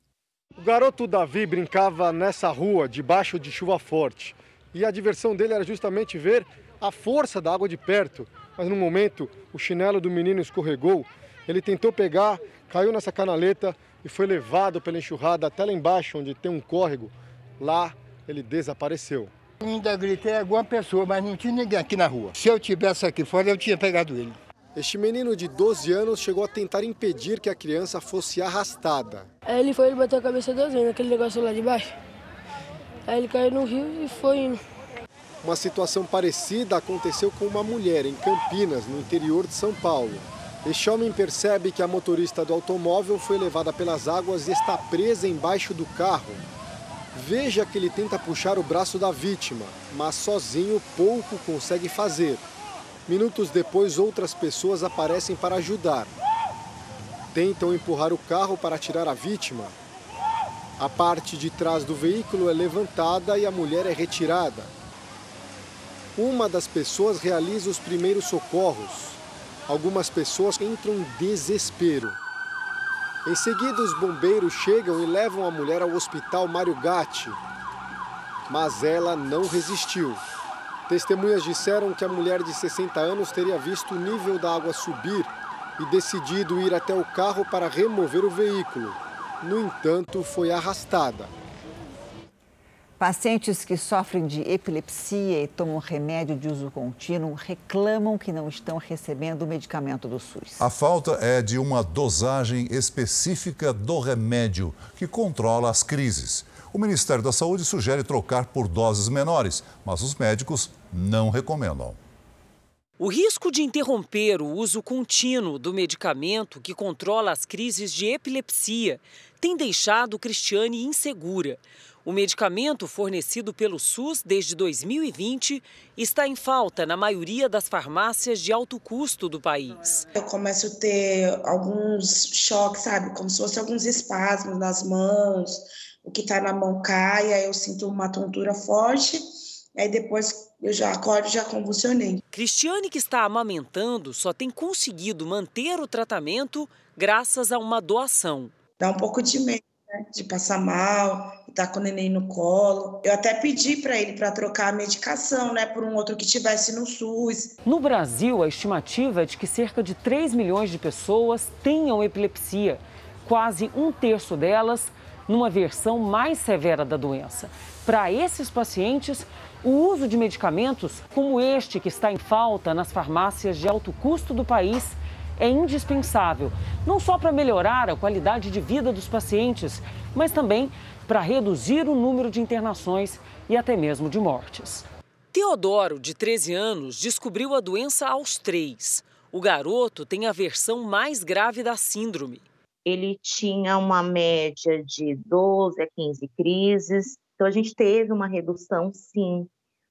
O garoto Davi brincava nessa rua debaixo de chuva forte e a diversão dele era justamente ver a força da água de perto. Mas no momento o chinelo do menino escorregou, ele tentou pegar, caiu nessa canaleta e foi levado pela enxurrada até lá embaixo, onde tem um córrego. Lá ele desapareceu. Ainda gritei alguma pessoa, mas não tinha ninguém aqui na rua. Se eu tivesse aqui fora, eu tinha pegado ele. Este menino de 12 anos chegou a tentar impedir que a criança fosse arrastada. Aí ele foi e bateu a cabeça duas vezes naquele negócio lá de baixo. Aí ele caiu no rio e foi indo. Uma situação parecida aconteceu com uma mulher em Campinas, no interior de São Paulo. Este homem percebe que a motorista do automóvel foi levada pelas águas e está presa embaixo do carro. Veja que ele tenta puxar o braço da vítima, mas sozinho pouco consegue fazer. Minutos depois, outras pessoas aparecem para ajudar. Tentam empurrar o carro para tirar a vítima. A parte de trás do veículo é levantada e a mulher é retirada. Uma das pessoas realiza os primeiros socorros. Algumas pessoas entram em desespero. Em seguida, os bombeiros chegam e levam a mulher ao hospital Mário Gatti. Mas ela não resistiu. Testemunhas disseram que a mulher de 60 anos teria visto o nível da água subir e decidido ir até o carro para remover o veículo. No entanto, foi arrastada. Pacientes que sofrem de epilepsia e tomam remédio de uso contínuo reclamam que não estão recebendo o medicamento do SUS. A falta é de uma dosagem específica do remédio que controla as crises. O Ministério da Saúde sugere trocar por doses menores, mas os médicos não recomendam. O risco de interromper o uso contínuo do medicamento que controla as crises de epilepsia tem deixado Cristiane insegura. O medicamento fornecido pelo SUS desde 2020 está em falta na maioria das farmácias de alto custo do país. Eu começo a ter alguns choques, sabe? Como se fosse alguns espasmos nas mãos, o que está na mão cai, aí eu sinto uma tontura forte, aí depois eu já acordo já convulsionei. Cristiane, que está amamentando, só tem conseguido manter o tratamento graças a uma doação. Dá um pouco de medo né? de passar mal, tá com o neném no colo. Eu até pedi para ele para trocar a medicação, né, por um outro que tivesse no SUS. No Brasil, a estimativa é de que cerca de 3 milhões de pessoas tenham epilepsia, quase um terço delas numa versão mais severa da doença. Para esses pacientes, o uso de medicamentos como este que está em falta nas farmácias de alto custo do país é indispensável, não só para melhorar a qualidade de vida dos pacientes, mas também para reduzir o número de internações e até mesmo de mortes. Teodoro, de 13 anos, descobriu a doença aos três. O garoto tem a versão mais grave da síndrome. Ele tinha uma média de 12 a 15 crises, então a gente teve uma redução, sim,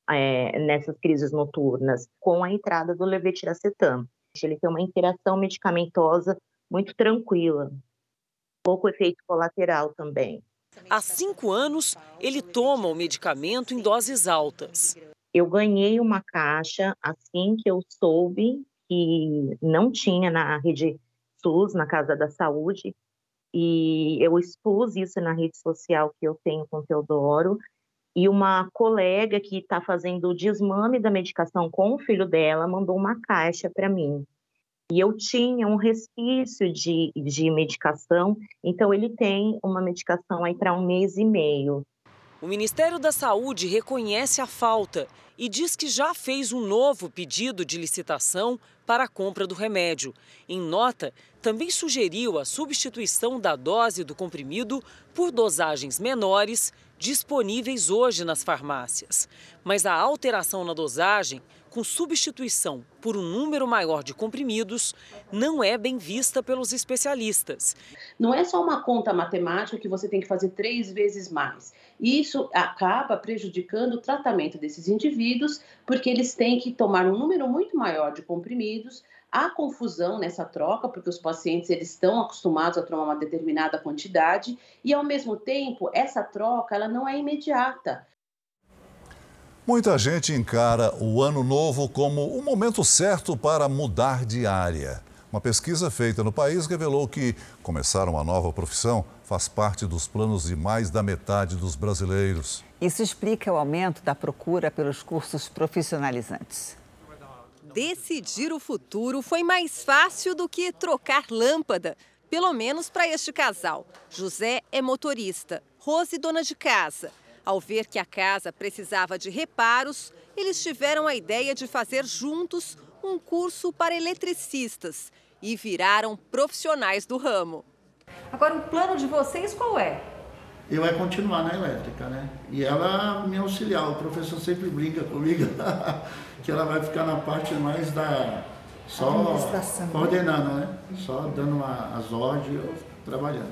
é, nessas crises noturnas, com a entrada do levetiracetam. Ele tem uma interação medicamentosa muito tranquila, pouco efeito colateral também. Há cinco anos, ele toma o medicamento em doses altas. Eu ganhei uma caixa assim que eu soube que não tinha na rede SUS, na Casa da Saúde, e eu expus isso na rede social que eu tenho com o Teodoro, e uma colega que está fazendo o desmame da medicação com o filho dela mandou uma caixa para mim. E eu tinha um resquício de, de medicação, então ele tem uma medicação aí para um mês e meio. O Ministério da Saúde reconhece a falta e diz que já fez um novo pedido de licitação para a compra do remédio. Em nota, também sugeriu a substituição da dose do comprimido por dosagens menores disponíveis hoje nas farmácias. Mas a alteração na dosagem com substituição por um número maior de comprimidos não é bem vista pelos especialistas. Não é só uma conta matemática que você tem que fazer três vezes mais. Isso acaba prejudicando o tratamento desses indivíduos, porque eles têm que tomar um número muito maior de comprimidos. Há confusão nessa troca, porque os pacientes eles estão acostumados a tomar uma determinada quantidade e, ao mesmo tempo, essa troca ela não é imediata. Muita gente encara o ano novo como o momento certo para mudar de área. Uma pesquisa feita no país revelou que começar uma nova profissão faz parte dos planos de mais da metade dos brasileiros. Isso explica o aumento da procura pelos cursos profissionalizantes. Decidir o futuro foi mais fácil do que trocar lâmpada, pelo menos para este casal. José é motorista, Rose dona de casa. Ao ver que a casa precisava de reparos, eles tiveram a ideia de fazer juntos um curso para eletricistas e viraram profissionais do ramo. Agora, o plano de vocês qual é? Eu é continuar na elétrica, né? E ela me auxiliar. O professor sempre brinca comigo que ela vai ficar na parte mais da. Só coordenando, né? Só dando uma, as ordens eu trabalhando.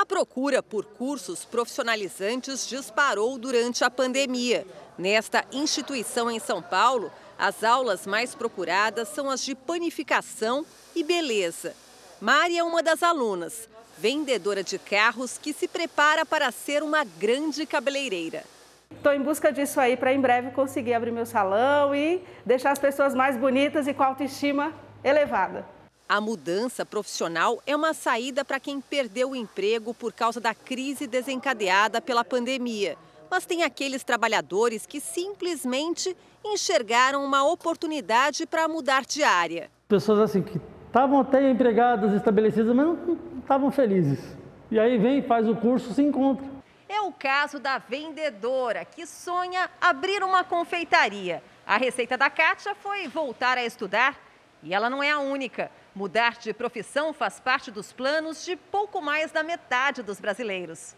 A procura por cursos profissionalizantes disparou durante a pandemia. Nesta instituição em São Paulo, as aulas mais procuradas são as de panificação e beleza. Mari é uma das alunas, vendedora de carros que se prepara para ser uma grande cabeleireira. Estou em busca disso aí para em breve conseguir abrir meu salão e deixar as pessoas mais bonitas e com autoestima elevada. A mudança profissional é uma saída para quem perdeu o emprego por causa da crise desencadeada pela pandemia. Mas tem aqueles trabalhadores que simplesmente enxergaram uma oportunidade para mudar de área. Pessoas assim que estavam até empregadas, estabelecidas, mas não estavam felizes. E aí vem, faz o curso, se encontra. É o caso da vendedora que sonha abrir uma confeitaria. A receita da Kátia foi voltar a estudar e ela não é a única. Mudar de profissão faz parte dos planos de pouco mais da metade dos brasileiros.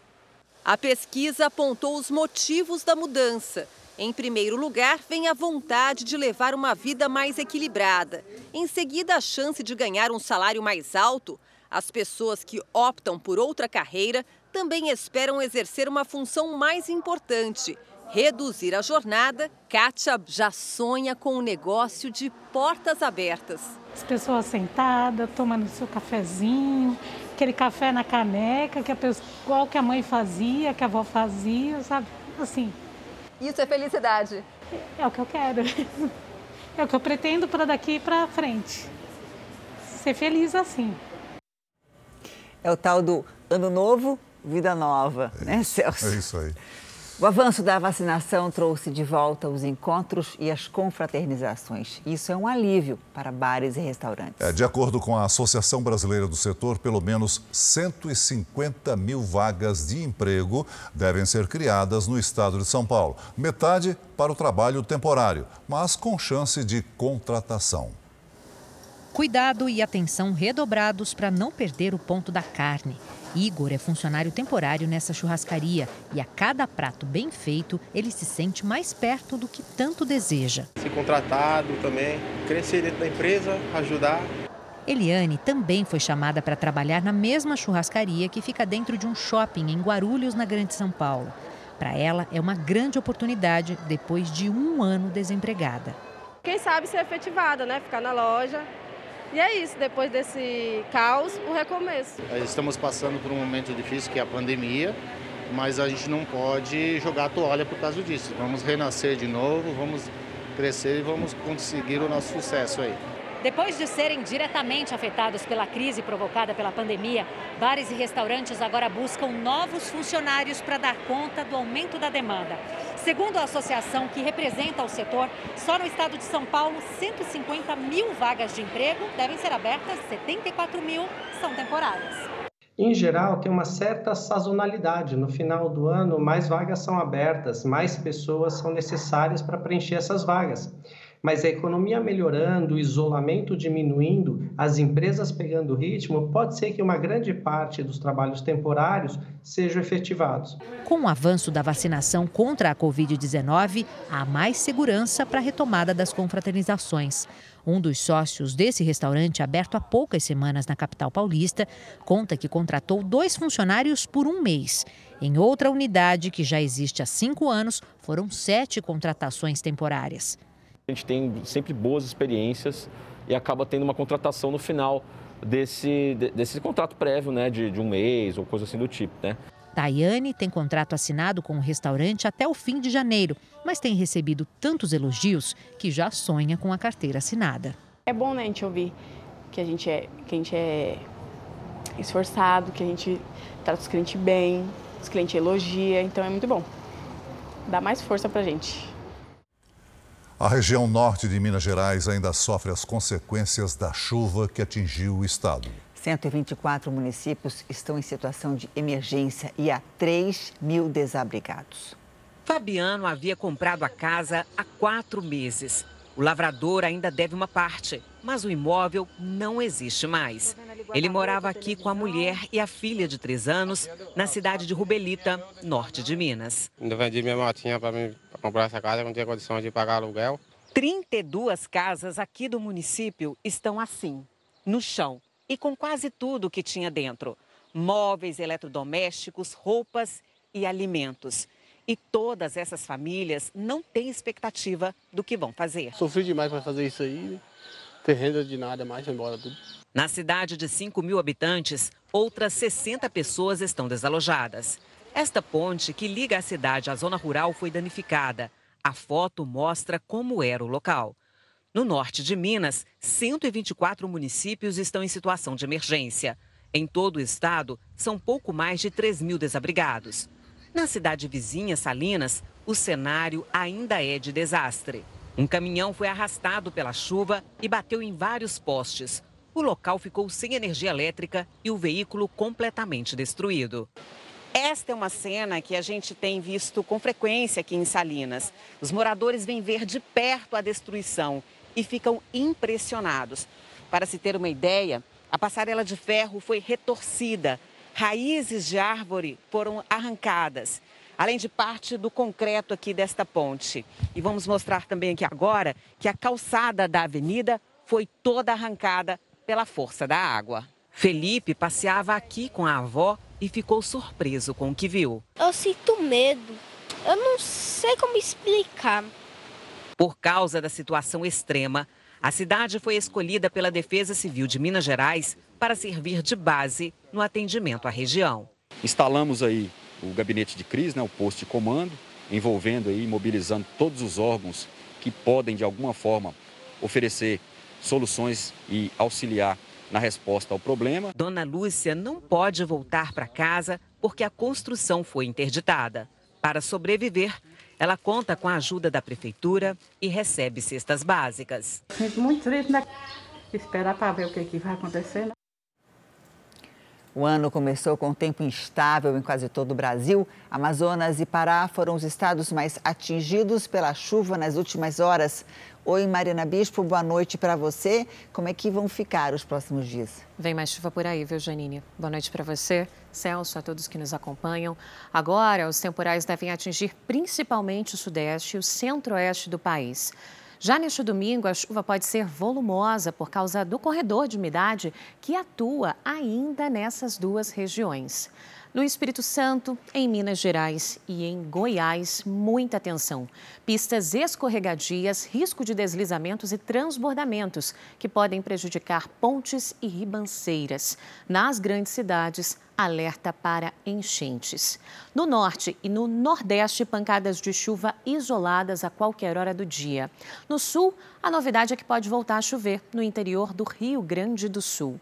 A pesquisa apontou os motivos da mudança. Em primeiro lugar, vem a vontade de levar uma vida mais equilibrada. Em seguida, a chance de ganhar um salário mais alto. As pessoas que optam por outra carreira também esperam exercer uma função mais importante reduzir a jornada, Kátia já sonha com um negócio de portas abertas. As pessoas sentadas, tomando seu cafezinho, aquele café na caneca, que a pessoa, igual que a mãe fazia, que a avó fazia, sabe? Assim. Isso é felicidade. É o que eu quero. É o que eu pretendo para daqui para frente. Ser feliz assim. É o tal do ano novo, vida nova, é né, Celso? É isso aí. O avanço da vacinação trouxe de volta os encontros e as confraternizações. Isso é um alívio para bares e restaurantes. É, de acordo com a Associação Brasileira do Setor, pelo menos 150 mil vagas de emprego devem ser criadas no estado de São Paulo. Metade para o trabalho temporário, mas com chance de contratação. Cuidado e atenção redobrados para não perder o ponto da carne. Igor é funcionário temporário nessa churrascaria e a cada prato bem feito, ele se sente mais perto do que tanto deseja. Ser contratado também, crescer dentro da empresa, ajudar. Eliane também foi chamada para trabalhar na mesma churrascaria que fica dentro de um shopping em Guarulhos, na Grande São Paulo. Para ela, é uma grande oportunidade depois de um ano desempregada. Quem sabe ser efetivada, né? Ficar na loja, e é isso, depois desse caos, o recomeço. Estamos passando por um momento difícil que é a pandemia, mas a gente não pode jogar a toalha por causa disso. Vamos renascer de novo, vamos crescer e vamos conseguir o nosso sucesso aí. Depois de serem diretamente afetados pela crise provocada pela pandemia, bares e restaurantes agora buscam novos funcionários para dar conta do aumento da demanda. Segundo a associação que representa o setor, só no estado de São Paulo, 150 mil vagas de emprego devem ser abertas, 74 mil são temporárias. Em geral, tem uma certa sazonalidade. No final do ano, mais vagas são abertas, mais pessoas são necessárias para preencher essas vagas mas a economia melhorando, o isolamento diminuindo, as empresas pegando ritmo, pode ser que uma grande parte dos trabalhos temporários sejam efetivados. Com o avanço da vacinação contra a Covid-19, há mais segurança para a retomada das confraternizações. Um dos sócios desse restaurante, aberto há poucas semanas na capital paulista, conta que contratou dois funcionários por um mês. Em outra unidade, que já existe há cinco anos, foram sete contratações temporárias. A gente tem sempre boas experiências e acaba tendo uma contratação no final desse, desse contrato prévio, né, de, de um mês ou coisa assim do tipo, né? Tayane tem contrato assinado com o restaurante até o fim de janeiro, mas tem recebido tantos elogios que já sonha com a carteira assinada. É bom, né, a gente ouvir que a gente é, que a gente é esforçado, que a gente trata os clientes bem, os clientes elogiam, então é muito bom. Dá mais força pra gente. A região norte de Minas Gerais ainda sofre as consequências da chuva que atingiu o estado. 124 municípios estão em situação de emergência e há 3 mil desabrigados. Fabiano havia comprado a casa há quatro meses. O lavrador ainda deve uma parte, mas o imóvel não existe mais. Ele morava aqui com a mulher e a filha de três anos, na cidade de Rubelita, norte de Minas. Ainda vendi minha motinha para comprar essa casa, não tinha condição de pagar aluguel. 32 casas aqui do município estão assim, no chão e com quase tudo que tinha dentro: móveis, eletrodomésticos, roupas e alimentos. E todas essas famílias não têm expectativa do que vão fazer. Sofri demais para fazer isso aí, né? ter renda de nada mais, embora tudo. Na cidade de 5 mil habitantes, outras 60 pessoas estão desalojadas. Esta ponte que liga a cidade à zona rural foi danificada. A foto mostra como era o local. No norte de Minas, 124 municípios estão em situação de emergência. Em todo o estado, são pouco mais de 3 mil desabrigados. Na cidade vizinha, Salinas, o cenário ainda é de desastre. Um caminhão foi arrastado pela chuva e bateu em vários postes. O local ficou sem energia elétrica e o veículo completamente destruído. Esta é uma cena que a gente tem visto com frequência aqui em Salinas. Os moradores vêm ver de perto a destruição e ficam impressionados. Para se ter uma ideia, a passarela de ferro foi retorcida, raízes de árvore foram arrancadas, além de parte do concreto aqui desta ponte. E vamos mostrar também aqui agora que a calçada da avenida foi toda arrancada pela força da água. Felipe passeava aqui com a avó e ficou surpreso com o que viu. Eu sinto medo. Eu não sei como explicar. Por causa da situação extrema, a cidade foi escolhida pela Defesa Civil de Minas Gerais para servir de base no atendimento à região. Instalamos aí o gabinete de crise, né, o posto de comando, envolvendo e mobilizando todos os órgãos que podem de alguma forma oferecer soluções e auxiliar na resposta ao problema. Dona Lúcia não pode voltar para casa porque a construção foi interditada. Para sobreviver, ela conta com a ajuda da prefeitura e recebe cestas básicas. Muito triste, né? Esperar para ver o que, que vai acontecer. Né? O ano começou com tempo instável em quase todo o Brasil. Amazonas e Pará foram os estados mais atingidos pela chuva nas últimas horas. Oi, Marina Bispo, boa noite para você. Como é que vão ficar os próximos dias? Vem mais chuva por aí, viu, Janine? Boa noite para você, Celso, a todos que nos acompanham. Agora, os temporais devem atingir principalmente o sudeste e o centro-oeste do país. Já neste domingo, a chuva pode ser volumosa por causa do corredor de umidade que atua ainda nessas duas regiões. No Espírito Santo, em Minas Gerais e em Goiás, muita atenção. Pistas escorregadias, risco de deslizamentos e transbordamentos que podem prejudicar pontes e ribanceiras. Nas grandes cidades, alerta para enchentes. No norte e no nordeste, pancadas de chuva isoladas a qualquer hora do dia. No sul, a novidade é que pode voltar a chover no interior do Rio Grande do Sul.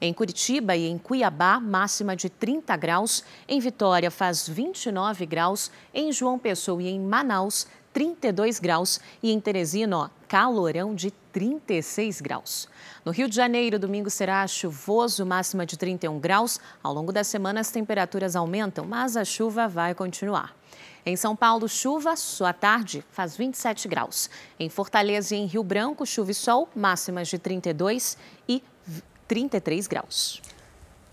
Em Curitiba e em Cuiabá, máxima de 30 graus. Em Vitória, faz 29 graus. Em João Pessoa e em Manaus, 32 graus e em Teresina, ó, calorão de 36 graus. No Rio de Janeiro, domingo será chuvoso, máxima de 31 graus. Ao longo da semana, as temperaturas aumentam, mas a chuva vai continuar. Em São Paulo, chuva, à tarde faz 27 graus. Em Fortaleza e em Rio Branco, chuva e sol, máximas de 32 e 33 graus.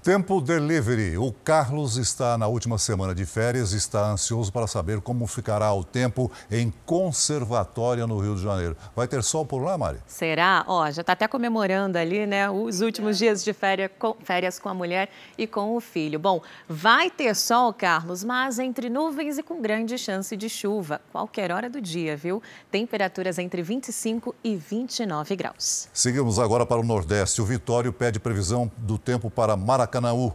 Tempo Delivery. O Carlos está na última semana de férias e está ansioso para saber como ficará o tempo em Conservatória, no Rio de Janeiro. Vai ter sol por lá, Mari? Será? Ó, já está até comemorando ali, né, os últimos dias de férias com, férias com a mulher e com o filho. Bom, vai ter sol, Carlos, mas entre nuvens e com grande chance de chuva, qualquer hora do dia, viu? Temperaturas entre 25 e 29 graus. Seguimos agora para o Nordeste. O Vitório pede previsão do tempo para Maracanã Maracanaú,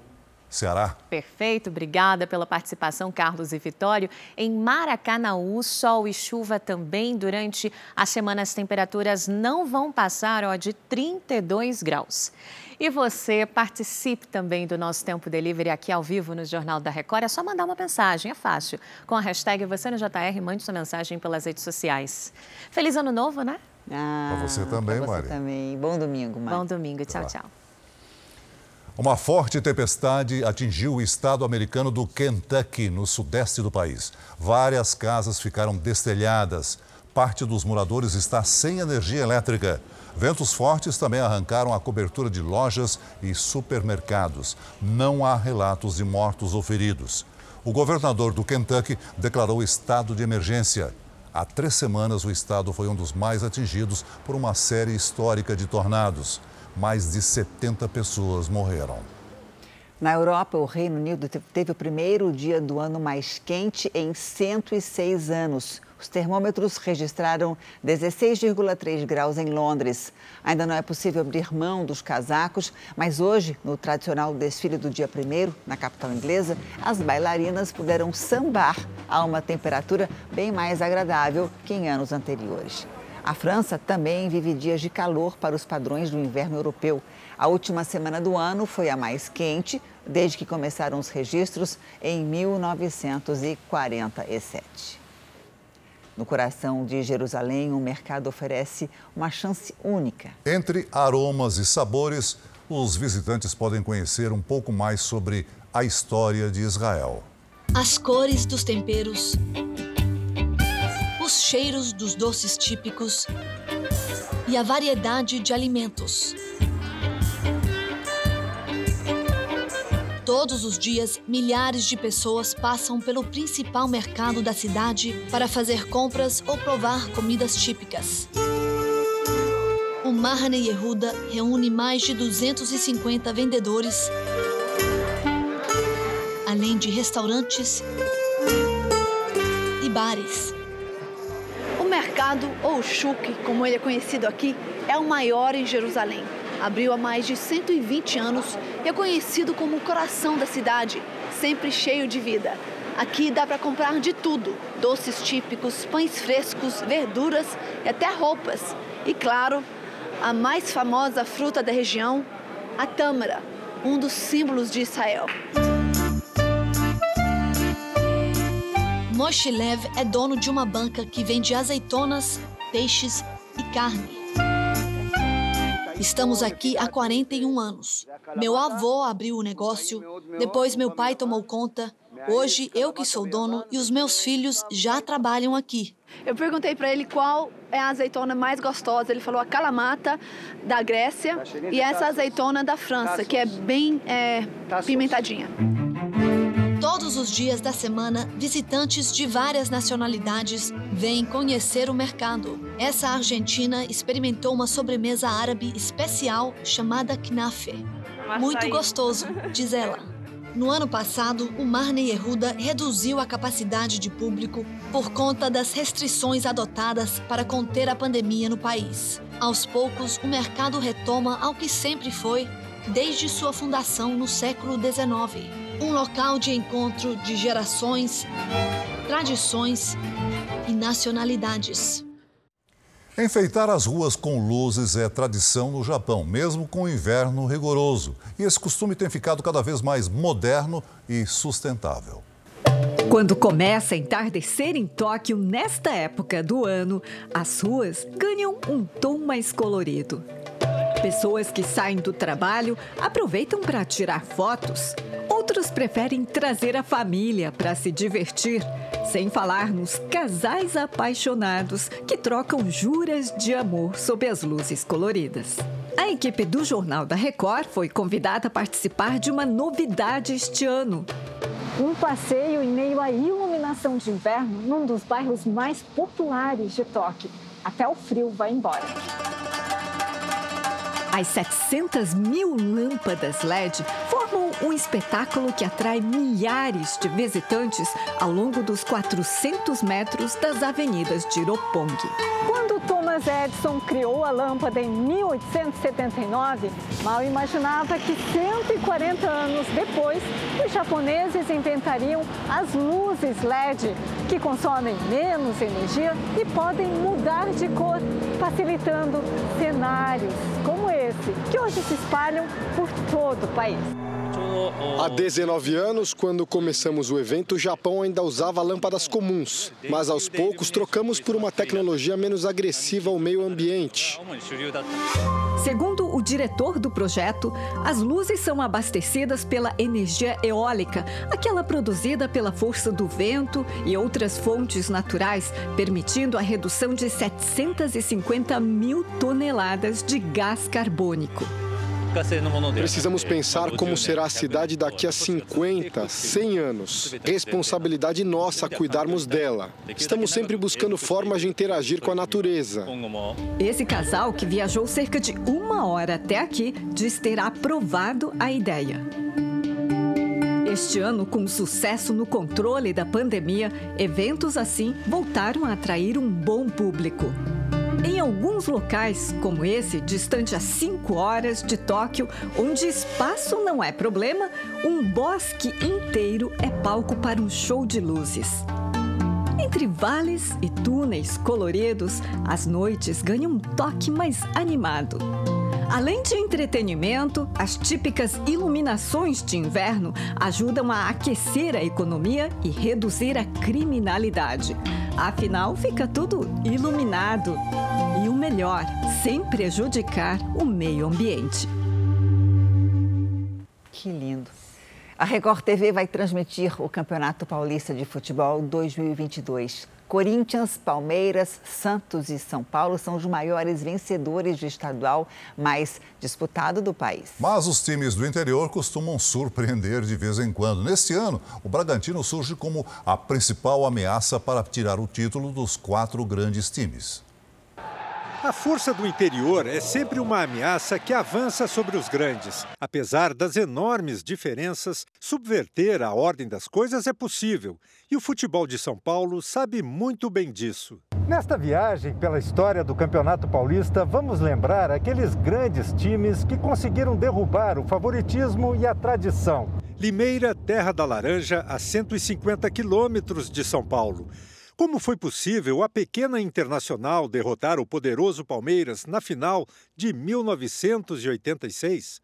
Ceará. Perfeito, obrigada pela participação, Carlos e Vitório. Em Maracanaú, sol e chuva também. Durante a semana, as temperaturas não vão passar ó, de 32 graus. E você participe também do nosso Tempo Delivery aqui ao vivo no Jornal da Record. É só mandar uma mensagem, é fácil. Com a hashtag Você no JR, mande sua mensagem pelas redes sociais. Feliz Ano Novo, né? Ah, para você também, pra você Mari. também. Bom domingo, Mari. Bom domingo. Tchau, tchau. Uma forte tempestade atingiu o estado americano do Kentucky, no sudeste do país. Várias casas ficaram destelhadas. Parte dos moradores está sem energia elétrica. Ventos fortes também arrancaram a cobertura de lojas e supermercados. Não há relatos de mortos ou feridos. O governador do Kentucky declarou estado de emergência. Há três semanas, o estado foi um dos mais atingidos por uma série histórica de tornados mais de 70 pessoas morreram. Na Europa, o Reino Unido teve o primeiro dia do ano mais quente em 106 anos. Os termômetros registraram 16,3 graus em Londres. Ainda não é possível abrir mão dos casacos, mas hoje, no tradicional desfile do dia 1 na capital inglesa, as bailarinas puderam sambar a uma temperatura bem mais agradável que em anos anteriores. A França também vive dias de calor para os padrões do inverno europeu. A última semana do ano foi a mais quente desde que começaram os registros em 1947. No coração de Jerusalém, o mercado oferece uma chance única. Entre aromas e sabores, os visitantes podem conhecer um pouco mais sobre a história de Israel. As cores dos temperos os cheiros dos doces típicos e a variedade de alimentos. Todos os dias, milhares de pessoas passam pelo principal mercado da cidade para fazer compras ou provar comidas típicas. O Mahane Yehuda reúne mais de 250 vendedores, além de restaurantes e bares mercado, ou Shuk, como ele é conhecido aqui, é o maior em Jerusalém. Abriu há mais de 120 anos e é conhecido como o coração da cidade, sempre cheio de vida. Aqui dá para comprar de tudo: doces típicos, pães frescos, verduras e até roupas. E claro, a mais famosa fruta da região, a tâmara, um dos símbolos de Israel. Moshe Lev é dono de uma banca que vende azeitonas, peixes e carne. Estamos aqui há 41 anos. Meu avô abriu o negócio, depois meu pai tomou conta. Hoje eu que sou dono e os meus filhos já trabalham aqui. Eu perguntei para ele qual é a azeitona mais gostosa. Ele falou a calamata da Grécia e essa azeitona da França, que é bem é, pimentadinha. Os dias da semana, visitantes de várias nacionalidades vêm conhecer o mercado. Essa argentina experimentou uma sobremesa árabe especial chamada knafe. Muito gostoso, diz ela. No ano passado, o Marne Yehuda reduziu a capacidade de público por conta das restrições adotadas para conter a pandemia no país. Aos poucos, o mercado retoma ao que sempre foi desde sua fundação no século XIX um local de encontro de gerações, tradições e nacionalidades. Enfeitar as ruas com luzes é tradição no Japão, mesmo com o inverno rigoroso. E esse costume tem ficado cada vez mais moderno e sustentável. Quando começa a entardecer em Tóquio, nesta época do ano, as ruas ganham um tom mais colorido. Pessoas que saem do trabalho aproveitam para tirar fotos. Outros preferem trazer a família para se divertir, sem falar nos casais apaixonados que trocam juras de amor sob as luzes coloridas. A equipe do Jornal da Record foi convidada a participar de uma novidade este ano. Um passeio em meio à iluminação de inverno num dos bairros mais populares de Tóquio. Até o frio vai embora. As 700 mil lâmpadas LED formam um espetáculo que atrai milhares de visitantes ao longo dos 400 metros das avenidas de Roppongi. Quando Thomas Edison criou a lâmpada em 1879, mal imaginava que 140 anos depois, os japoneses inventariam as luzes LED, que consomem menos energia e podem mudar de cor, facilitando cenários como esse, que hoje se espalham por todo o país. Há 19 anos, quando começamos o evento, o Japão ainda usava lâmpadas comuns, mas aos poucos trocamos por uma tecnologia menos agressiva ao meio ambiente. Segundo o diretor do projeto, as luzes são abastecidas pela energia eólica, aquela produzida pela força do vento e outras fontes naturais, permitindo a redução de 750 mil toneladas de gás carbônico. Precisamos pensar como será a cidade daqui a 50, 100 anos. Responsabilidade nossa cuidarmos dela. Estamos sempre buscando formas de interagir com a natureza. Esse casal, que viajou cerca de uma hora até aqui, diz ter aprovado a ideia. Este ano, com sucesso no controle da pandemia, eventos assim voltaram a atrair um bom público. Em alguns locais, como esse, distante a 5 horas de Tóquio, onde espaço não é problema, um bosque inteiro é palco para um show de luzes. Entre vales e túneis coloridos, as noites ganham um toque mais animado. Além de entretenimento, as típicas iluminações de inverno ajudam a aquecer a economia e reduzir a criminalidade. Afinal, fica tudo iluminado. E o melhor, sem prejudicar o meio ambiente. Que lindo. A Record TV vai transmitir o Campeonato Paulista de Futebol 2022. Corinthians, Palmeiras, Santos e São Paulo são os maiores vencedores de estadual mais disputado do país. Mas os times do interior costumam surpreender de vez em quando. Neste ano, o Bragantino surge como a principal ameaça para tirar o título dos quatro grandes times. A força do interior é sempre uma ameaça que avança sobre os grandes. Apesar das enormes diferenças, subverter a ordem das coisas é possível. E o futebol de São Paulo sabe muito bem disso. Nesta viagem pela história do Campeonato Paulista, vamos lembrar aqueles grandes times que conseguiram derrubar o favoritismo e a tradição. Limeira, terra da laranja, a 150 quilômetros de São Paulo. Como foi possível a pequena Internacional derrotar o poderoso Palmeiras na final de 1986?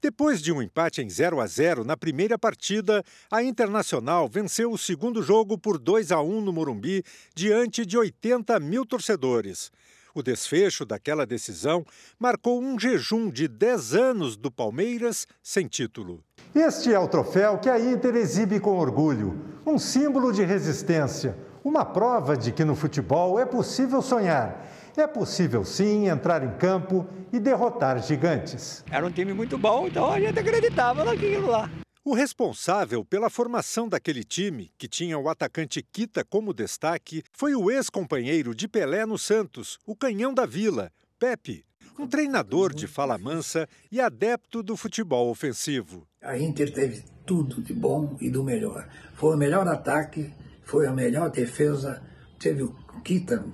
Depois de um empate em 0 a 0 na primeira partida, a Internacional venceu o segundo jogo por 2 a 1 no Morumbi, diante de 80 mil torcedores. O desfecho daquela decisão marcou um jejum de 10 anos do Palmeiras sem título. Este é o troféu que a Inter exibe com orgulho, um símbolo de resistência, uma prova de que no futebol é possível sonhar. É possível sim entrar em campo e derrotar gigantes. Era um time muito bom, então a gente acreditava naquilo lá. O responsável pela formação daquele time, que tinha o atacante Quita como destaque, foi o ex-companheiro de Pelé no Santos, o canhão da Vila, Pepe, um treinador de fala mansa e adepto do futebol ofensivo. A Inter teve tudo de bom e do melhor. Foi o melhor ataque, foi a melhor defesa, teve o Kita,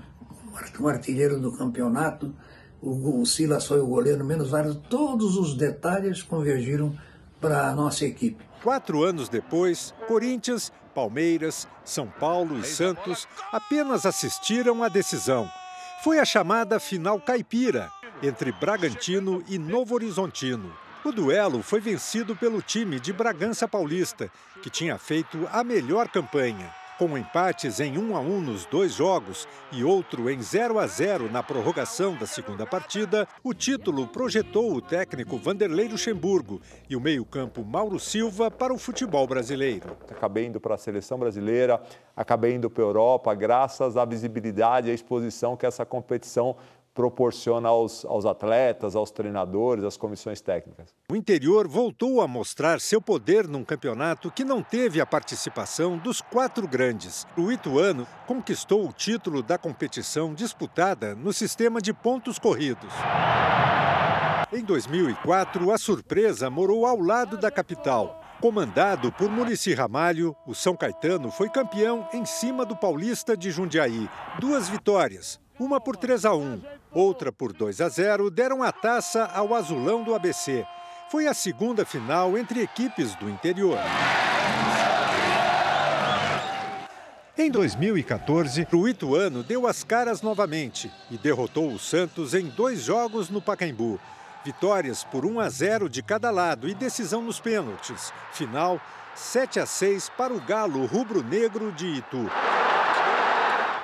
um artilheiro do campeonato, o, Silas foi o goleiro, menos vários, todos os detalhes convergiram para a nossa equipe. Quatro anos depois, Corinthians, Palmeiras, São Paulo e Santos apenas assistiram à decisão. Foi a chamada final caipira entre Bragantino e Novo Horizontino. O duelo foi vencido pelo time de Bragança Paulista, que tinha feito a melhor campanha. Com empates em 1 a 1 nos dois jogos e outro em 0 a 0 na prorrogação da segunda partida, o título projetou o técnico Vanderlei Luxemburgo e o meio-campo Mauro Silva para o futebol brasileiro. Acabei indo para a seleção brasileira, acabei indo para a Europa, graças à visibilidade e à exposição que essa competição proporciona aos, aos atletas, aos treinadores, às comissões técnicas. O interior voltou a mostrar seu poder num campeonato que não teve a participação dos quatro grandes. O Ituano conquistou o título da competição disputada no sistema de pontos corridos. Em 2004, a surpresa morou ao lado da capital. Comandado por Murici Ramalho, o São Caetano foi campeão em cima do Paulista de Jundiaí. Duas vitórias, uma por 3 a 1, outra por 2 a 0, deram a taça ao Azulão do ABC. Foi a segunda final entre equipes do interior. Em 2014, o Ituano deu as caras novamente e derrotou o Santos em dois jogos no Pacaembu. Vitórias por 1 a 0 de cada lado e decisão nos pênaltis. Final 7 a 6 para o Galo rubro-negro de Itu.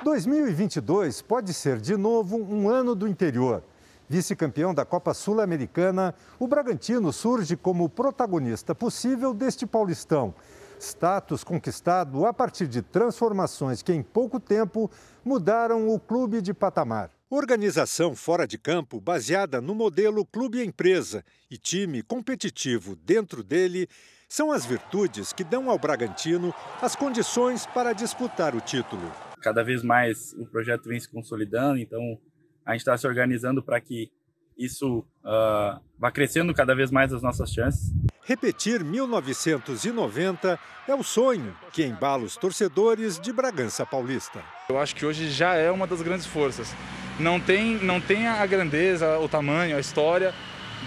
2022 pode ser de novo um ano do interior. Vice-campeão da Copa Sul-Americana, o Bragantino surge como protagonista possível deste Paulistão. Status conquistado a partir de transformações que, em pouco tempo, mudaram o clube de patamar. Organização fora de campo baseada no modelo clube-empresa e time competitivo dentro dele são as virtudes que dão ao Bragantino as condições para disputar o título cada vez mais o projeto vem se consolidando, então a gente está se organizando para que isso uh, vá crescendo cada vez mais as nossas chances. Repetir 1990 é o sonho que embala os torcedores de Bragança Paulista. Eu acho que hoje já é uma das grandes forças. Não tem, não tem a grandeza, o tamanho, a história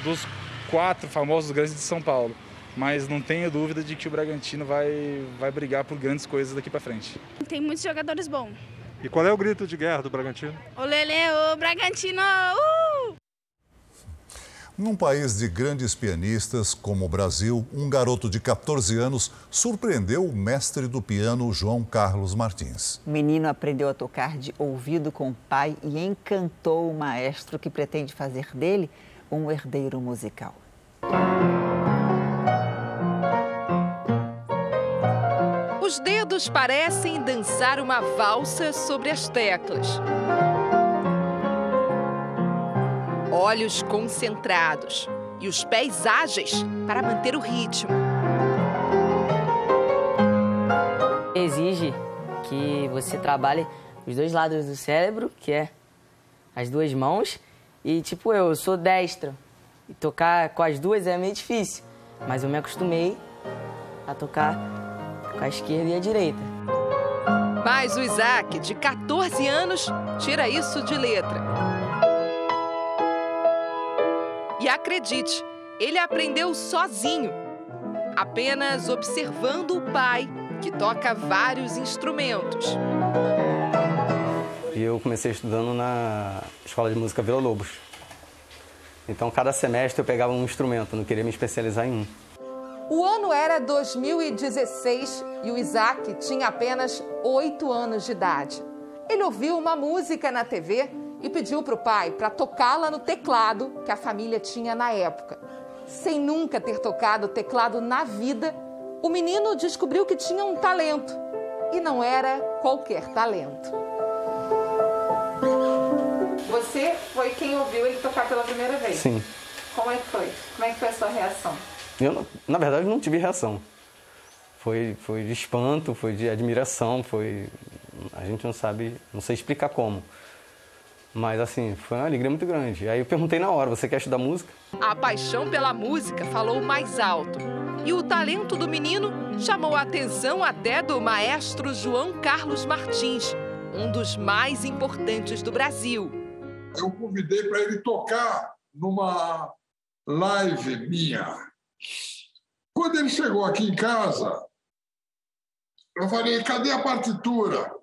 dos quatro famosos grandes de São Paulo mas não tenho dúvida de que o Bragantino vai, vai brigar por grandes coisas daqui para frente. Tem muitos jogadores bons. E qual é o grito de guerra do Bragantino? O Lele, o Bragantino! Uh! Num país de grandes pianistas como o Brasil, um garoto de 14 anos surpreendeu o mestre do piano, João Carlos Martins. O menino aprendeu a tocar de ouvido com o pai e encantou o maestro que pretende fazer dele um herdeiro musical. Os dedos parecem dançar uma valsa sobre as teclas. Olhos concentrados e os pés ágeis para manter o ritmo. Exige que você trabalhe os dois lados do cérebro, que é as duas mãos. E tipo eu, eu sou destro. E tocar com as duas é meio difícil. Mas eu me acostumei a tocar com a esquerda e a direita. Mas o Isaac, de 14 anos, tira isso de letra. E acredite, ele aprendeu sozinho, apenas observando o pai, que toca vários instrumentos. E eu comecei estudando na Escola de Música Vila Lobos. Então, cada semestre eu pegava um instrumento, não queria me especializar em um. O ano era 2016 e o Isaac tinha apenas 8 anos de idade. Ele ouviu uma música na TV e pediu para o pai para tocá-la no teclado que a família tinha na época. Sem nunca ter tocado teclado na vida, o menino descobriu que tinha um talento e não era qualquer talento. Você foi quem ouviu ele tocar pela primeira vez? Sim. Como é que foi? Como é que foi a sua reação? Eu, na verdade, não tive reação. Foi, foi de espanto, foi de admiração, foi. A gente não sabe, não sei explicar como. Mas assim, foi uma alegria muito grande. Aí eu perguntei na hora: você quer estudar música? A paixão pela música falou mais alto. E o talento do menino chamou a atenção até do maestro João Carlos Martins, um dos mais importantes do Brasil. Eu convidei para ele tocar numa live minha quando ele chegou aqui em casa, eu falei: cadê a partitura?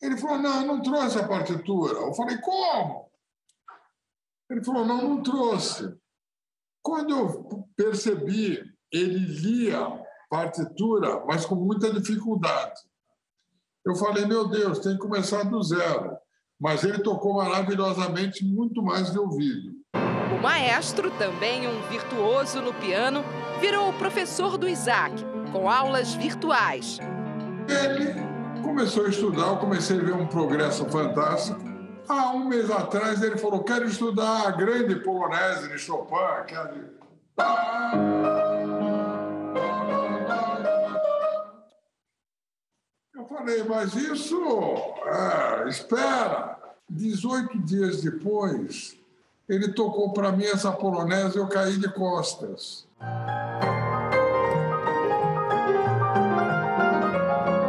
Ele falou: não, não trouxe a partitura. Eu falei: como? Ele falou: não, não trouxe. Quando eu percebi, ele lia partitura, mas com muita dificuldade. Eu falei, meu Deus, tem que começar do zero. Mas ele tocou maravilhosamente, muito mais de ouvido. O maestro, também um virtuoso no piano, virou professor do Isaac, com aulas virtuais. Ele começou a estudar, eu comecei a ver um progresso fantástico. Há um mês atrás ele falou: quero estudar a grande polonese de Chopin, quero. Eu falei, mas isso, é, espera. 18 dias depois, ele tocou para mim essa polonesa e eu caí de costas.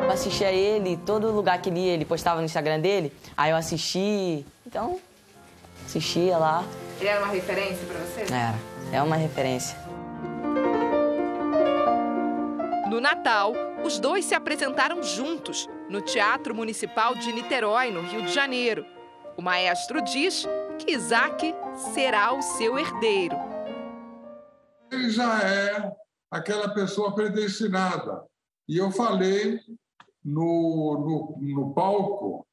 Eu assistia ele, todo lugar que ele ia, ele postava no Instagram dele, aí eu assisti, então, assistia lá. Ele era uma referência para você? Era, é uma referência. No Natal, os dois se apresentaram juntos no Teatro Municipal de Niterói, no Rio de Janeiro. O maestro diz que Isaac será o seu herdeiro. Ele já é aquela pessoa predestinada. E eu falei no, no, no palco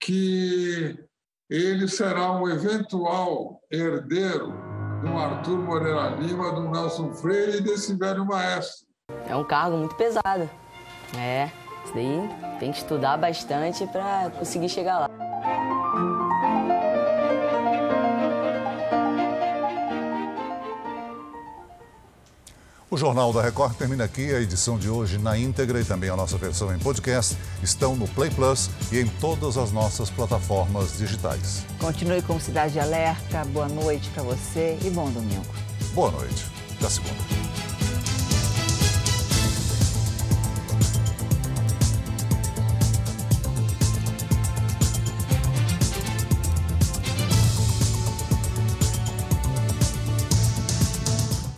que ele será um eventual herdeiro do Arthur Moreira Lima, do Nelson Freire e desse velho maestro. É um cargo muito pesado. É, isso daí tem que estudar bastante para conseguir chegar lá. O Jornal da Record termina aqui. A edição de hoje na íntegra e também a nossa versão em podcast estão no Play Plus e em todas as nossas plataformas digitais. Continue com Cidade Alerta. Boa noite para você e bom domingo. Boa noite. Até segunda.